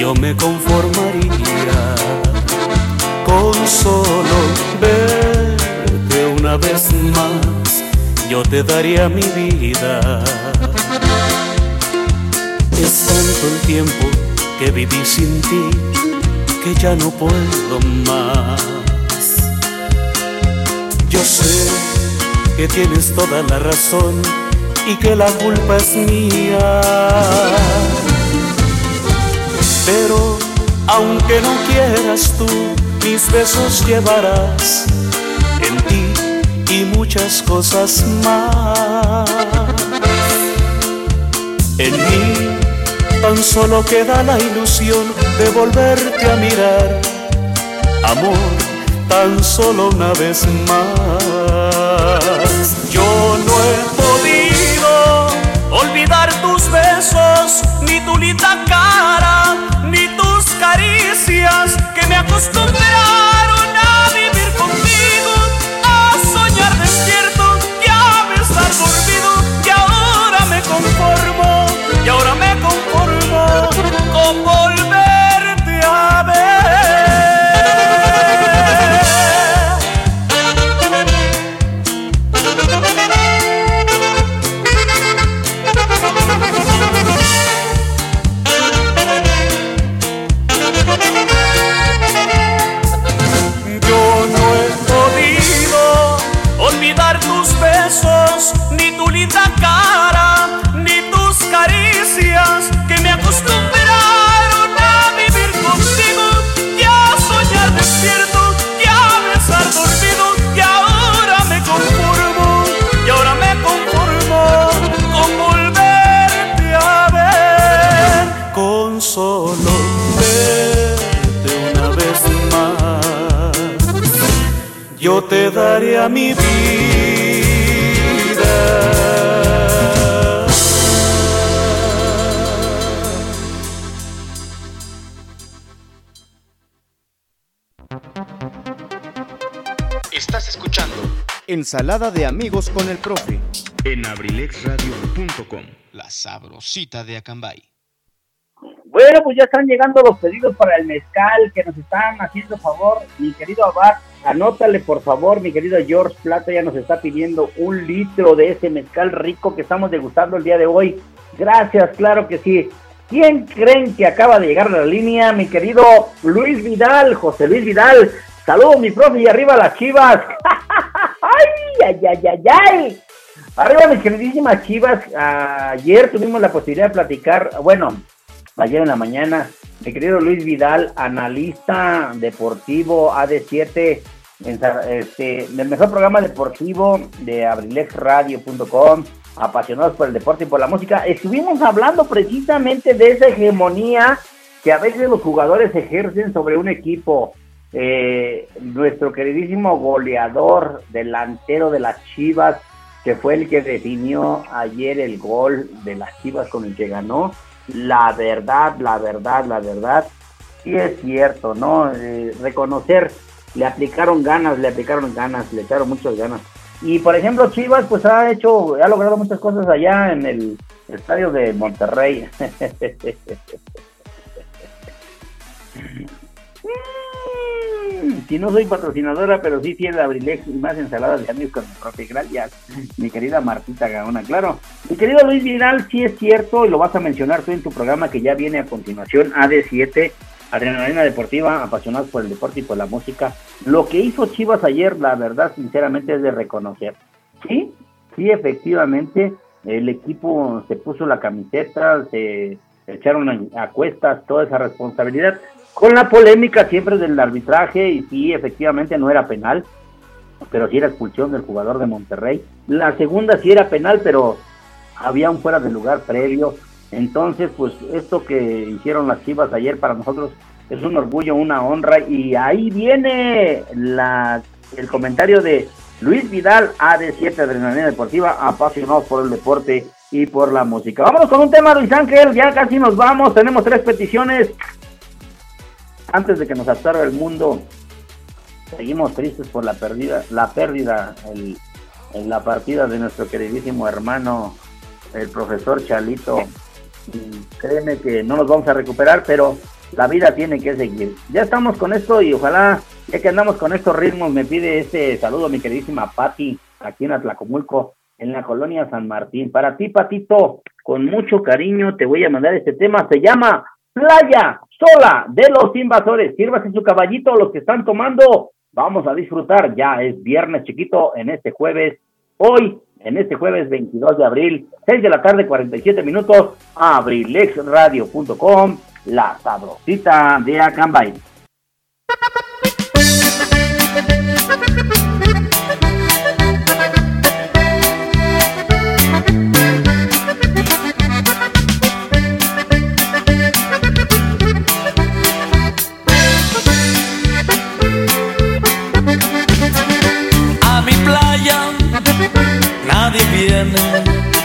Yo me conformaría con solo verte una vez más, yo te daría mi vida. Es tanto el tiempo que viví sin ti que ya no puedo más. Yo sé que tienes toda la razón y que la culpa es mía pero aunque no quieras tú, mis besos llevarás en ti y muchas cosas más. En mí tan solo queda la ilusión de volverte a mirar, amor, tan solo una vez más. Yo no he podido olvidar tus besos ni tu linda cara caricias que me acostumbraron a vivir contigo, a soñar despierto y a besar dormido. Y ahora me conformo, y ahora me conformo volverte a mi vida Estás escuchando Ensalada de amigos con el profe En abrilexradio.com, la sabrosita de Acambay. Bueno, pues ya están llegando los pedidos para el mezcal que nos están haciendo favor. Mi querido Abad, anótale por favor, mi querido George Plata ya nos está pidiendo un litro de ese mezcal rico que estamos degustando el día de hoy. Gracias, claro que sí. ¿Quién creen que acaba de llegar a la línea? Mi querido Luis Vidal, José Luis Vidal. Saludos, mi profe, y arriba las chivas. ¡Ay, ay, ay, ay, ay! Arriba, mis queridísimas chivas. Ayer tuvimos la posibilidad de platicar, bueno, ayer en la mañana, mi querido Luis Vidal, analista deportivo AD7, en, este, mejor programa deportivo de abrilexradio.com, apasionados por el deporte y por la música. Estuvimos hablando precisamente de esa hegemonía que a veces los jugadores ejercen sobre un equipo. Eh, nuestro queridísimo goleador delantero de las Chivas, que fue el que definió ayer el gol de las Chivas con el que ganó, la verdad, la verdad, la verdad, sí es cierto, ¿no? Eh, reconocer, le aplicaron ganas, le aplicaron ganas, le echaron muchas ganas. Y por ejemplo, Chivas, pues ha hecho, ha logrado muchas cosas allá en el estadio de Monterrey. si no soy patrocinadora, pero sí fiel Abrilex y más ensaladas de amigos con mi propia gracias, mi querida Martita Gaona, claro. Mi querido Luis Vidal, sí es cierto, y lo vas a mencionar tú en tu programa que ya viene a continuación, AD7, Adrenalina Deportiva, apasionados por el deporte y por la música. Lo que hizo Chivas ayer, la verdad, sinceramente, es de reconocer. Sí, sí, efectivamente, el equipo se puso la camiseta, se echaron a, cuestas toda esa responsabilidad con la polémica siempre del arbitraje y sí, efectivamente no era penal, pero sí era expulsión del jugador de Monterrey. La segunda sí era penal, pero había un fuera de lugar previo. Entonces, pues esto que hicieron las Chivas ayer para nosotros es un orgullo, una honra y ahí viene la, el comentario de Luis Vidal, AD7 Adrenalina Deportiva, apasionados por el deporte y por la música. Vámonos con un tema, Luis Ángel, ya casi nos vamos, tenemos tres peticiones antes de que nos absorba el mundo, seguimos tristes por la pérdida, la pérdida, el, en la partida de nuestro queridísimo hermano, el profesor Chalito. Créeme que no nos vamos a recuperar, pero la vida tiene que seguir. Ya estamos con esto y ojalá, ya que andamos con estos ritmos, me pide este saludo mi queridísima Patti, aquí en Atlacomulco, en la colonia San Martín. Para ti, Patito, con mucho cariño te voy a mandar este tema, se llama Playa Sola de los Invasores. Sírvase su caballito, los que están tomando. Vamos a disfrutar. Ya es viernes chiquito en este jueves. Hoy, en este jueves 22 de abril, 6 de la tarde, 47 minutos. Abrilexradio.com, la sabrosita de Acambay. Nadie viene.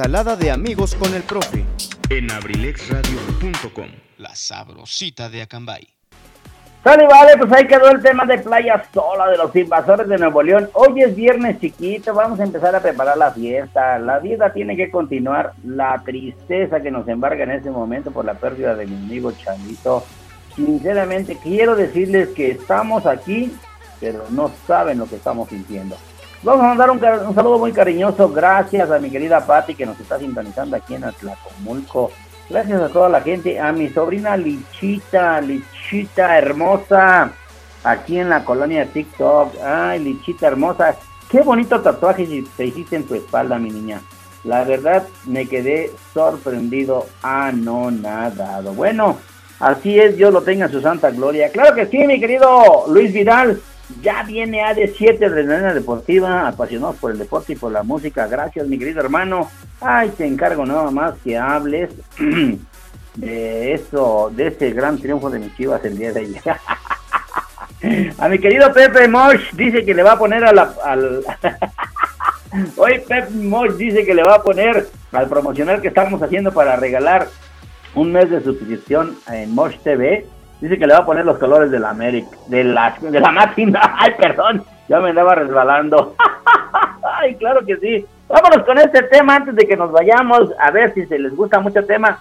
Ensalada de amigos con el profe En abrilexradio.com, la sabrosita de Acambay. Sale, vale, pues ahí quedó el tema de Playa Sola de los invasores de Nuevo León. Hoy es viernes chiquito, vamos a empezar a preparar la fiesta. La vida tiene que continuar. La tristeza que nos embarga en este momento por la pérdida de mi amigo Chanito. Sinceramente, quiero decirles que estamos aquí, pero no saben lo que estamos sintiendo. Vamos a mandar un, saludo muy cariñoso. Gracias a mi querida Patti que nos está sintonizando aquí en Atlacomulco. Gracias a toda la gente. A mi sobrina Lichita, Lichita hermosa, aquí en la colonia TikTok. Ay, Lichita hermosa. Qué bonito tatuaje te hiciste en tu espalda, mi niña. La verdad, me quedé sorprendido, anonadado. Bueno, así es, Dios lo tenga en su santa gloria. Claro que sí, mi querido Luis Vidal. Ya viene AD7 Adrenalina Deportiva, apasionados por el deporte y por la música. Gracias, mi querido hermano. Ay, te encargo nada más que hables de eso, de ese gran triunfo de mis chivas el día de ayer. A mi querido Pepe Mosh dice que le va a poner a la, al... Hoy Pepe Mosh dice que le va a poner al promocional que estamos haciendo para regalar un mes de suscripción en Mosh TV. Dice que le va a poner los colores de la América, de la, de la máquina. Ay, perdón, ya me andaba resbalando. Ay, claro que sí. Vámonos con este tema antes de que nos vayamos. A ver si se les gusta mucho el tema.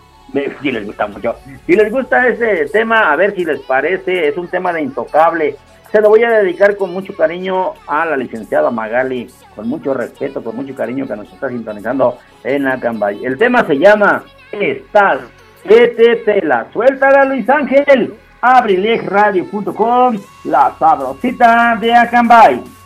Si les gusta mucho. Si les gusta ese tema, a ver si les parece. Es un tema de intocable. Se lo voy a dedicar con mucho cariño a la licenciada Magali. Con mucho respeto, con mucho cariño que nos está sintonizando en Acambay. El tema se llama Estás. Que te pela. Suéltala, Luis Ángel. Abrilexradio.com. La sabrosita de Acambay.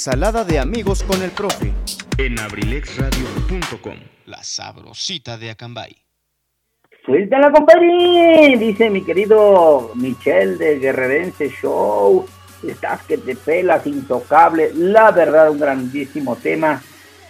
Ensalada de amigos con el profe En abrilexradio.com, la sabrosita de Acambay. Suéltala, compadre, dice mi querido Michel de Guerrerense Show. Estás que te pelas, intocable. La verdad, un grandísimo tema.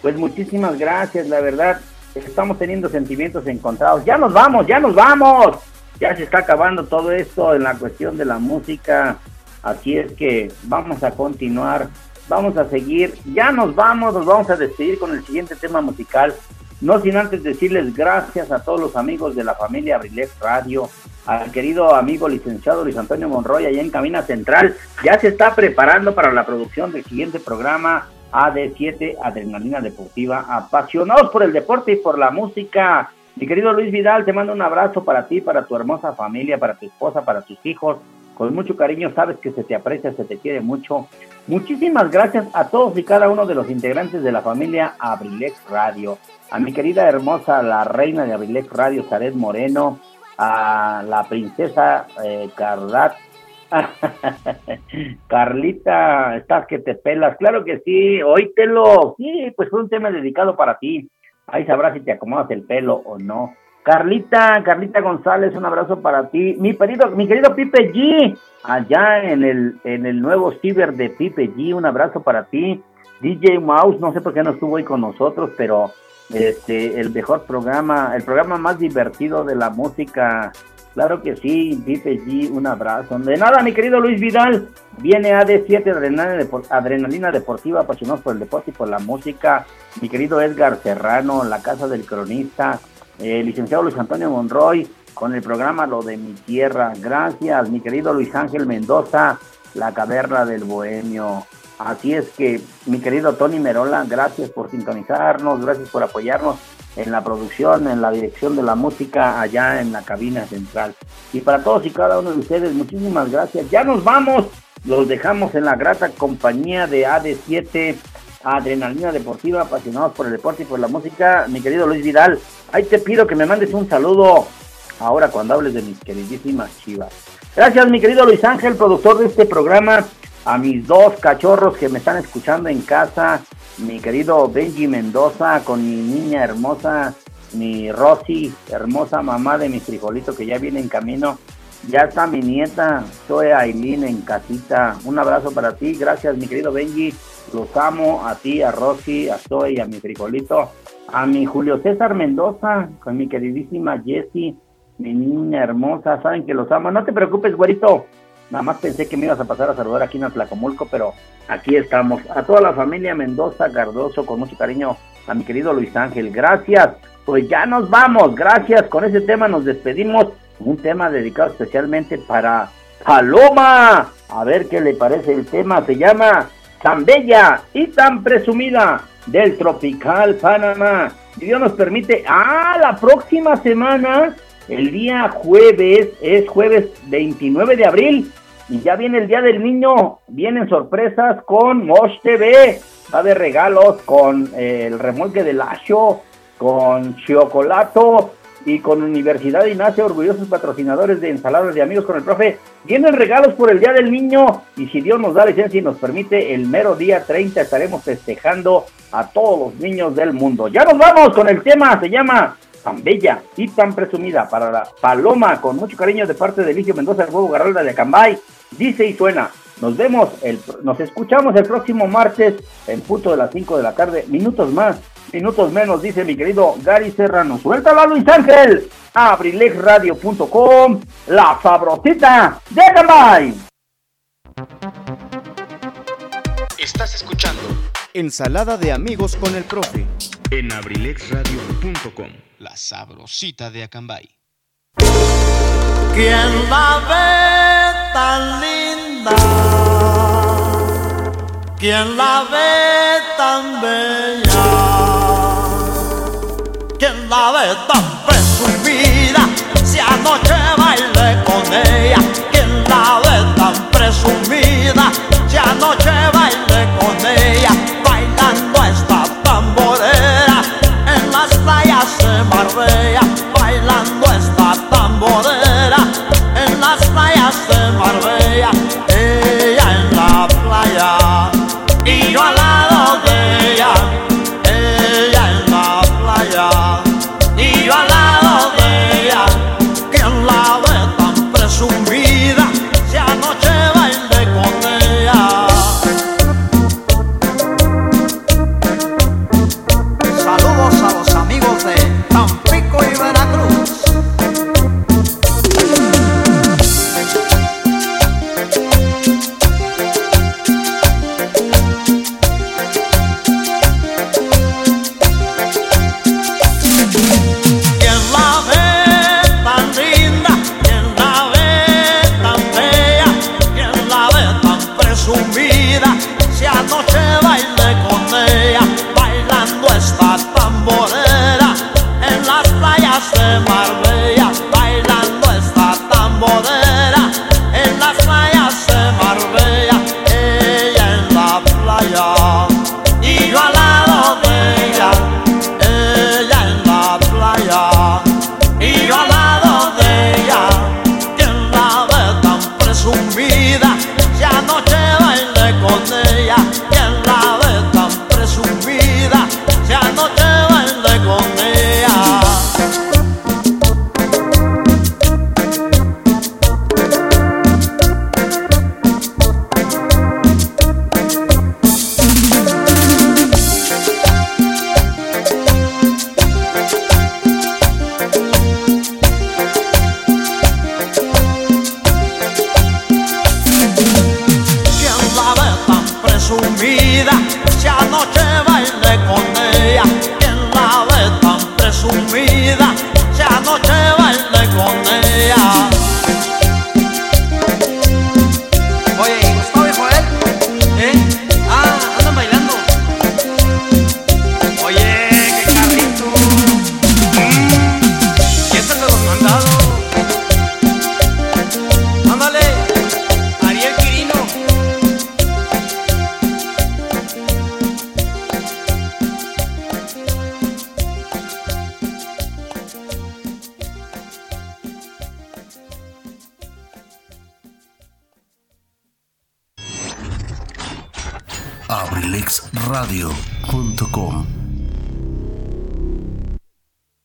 Pues muchísimas gracias, la verdad. Estamos teniendo sentimientos encontrados. Ya nos vamos, ya nos vamos. Ya se está acabando todo esto en la cuestión de la música. Así es que vamos a continuar, vamos a seguir. Ya nos vamos, nos vamos a despedir con el siguiente tema musical. No sin antes decirles gracias a todos los amigos de la familia Abrilex Radio, al querido amigo licenciado Luis Antonio Monroy allá en Cabina Central. Ya se está preparando para la producción del siguiente programa AD7 Adrenalina Deportiva. Apasionados por el deporte y por la música. Mi querido Luis Vidal, te mando un abrazo para ti, para tu hermosa familia, para tu esposa, para tus hijos. Con mucho cariño, sabes que se te aprecia, se te quiere mucho. Muchísimas gracias a todos y cada uno de los integrantes de la familia Abrilex Radio. A mi querida hermosa, la reina de Abrilex Radio, Saret Moreno. A la princesa eh. Carlita, estás que te pelas. Claro que sí, oítelo. Sí, pues fue un tema dedicado para ti. Ahí sabrás si te acomodas el pelo o no. Carlita, Carlita González, un abrazo para ti. Mi querido, mi querido Pipe G, allá en el, en el nuevo ciber de Pipe G, un abrazo para ti. DJ Mouse, no sé por qué no estuvo hoy con nosotros, pero este, el mejor programa, el programa más divertido de la música. Claro que sí, Pipe G, un abrazo. De nada, mi querido Luis Vidal, viene AD7 Adrenalina, Adrenalina Deportiva, apasionados por el deporte y por la música. Mi querido Edgar Serrano, La Casa del Cronista, eh, licenciado Luis Antonio Monroy, con el programa Lo de mi Tierra. Gracias, mi querido Luis Ángel Mendoza, La Caverna del Bohemio. Así es que, mi querido Tony Merola, gracias por sintonizarnos, gracias por apoyarnos. en la producción, en la dirección de la música, allá en la cabina central. Y para todos y cada uno de ustedes, muchísimas gracias. Ya nos vamos, los dejamos en la grata compañía de AD7, Adrenalina Deportiva, apasionados por el deporte y por la música. Mi querido Luis Vidal, ahí te pido que me mandes un saludo ahora cuando hables de mis queridísimas chivas. Gracias, mi querido Luis Ángel, productor de este programa. A mis dos cachorros que me están escuchando en casa, mi querido Benji Mendoza con mi niña hermosa, mi Rosy, hermosa mamá de mi frijolito que ya viene en camino. Ya está mi nieta, soy Aileen en casita. Un abrazo para ti, gracias mi querido Benji. Los amo a ti, a Rosy, a Zoe, a mi frijolito. A mi Julio César Mendoza, con mi queridísima Jessie, mi niña hermosa. Saben que los amo. No te preocupes, güerito. Nada más pensé que me ibas a pasar a saludar aquí en Atlacomulco, pero aquí estamos. A toda la familia Mendoza Cardoso, con mucho cariño, a mi querido Luis Ángel, gracias. Pues ya nos vamos, gracias. Con ese tema nos despedimos. Un tema dedicado especialmente para Paloma. A ver qué le parece el tema. Se llama Tan Bella y Tan Presumida del Tropical Panamá. Si Dios nos permite, ah, la próxima semana, el día jueves, es jueves 29 de abril, y ya viene el Día del Niño, vienen sorpresas con Mosh TV, va a haber regalos con eh, el remolque del Asho, con Chocolato y con Universidad Ignacio, orgullosos patrocinadores de ensaladas de amigos con el profe. Vienen regalos por el Día del Niño y si Dios nos da licencia y nos permite, el mero día 30 estaremos festejando a todos los niños del mundo. Ya nos vamos con el tema, se llama tan bella y tan presumida para la Paloma, con mucho cariño de parte de Eligio Mendoza, el huevo Garralda de Acambay, dice y suena. Nos vemos, el, nos escuchamos el próximo martes en punto de las 5 de la tarde, minutos más, minutos menos, dice mi querido Gary Serrano. Suéltala Luis Ángel, abrilexradio.com, la sabrosita de Acambay. Estás escuchando Ensalada de amigos con el profe en abrilexradio.com, la sabrosita de Acambay. ¿Quién la ve tan linda? ¿Quién la ve tan bella? ¿Quién la ve tan presumida? Si anoche bailé con ella. ¿Quién la ve tan presumida? Si anoche bailé con ella. Bailando esta tamborera en las playas de Marbella.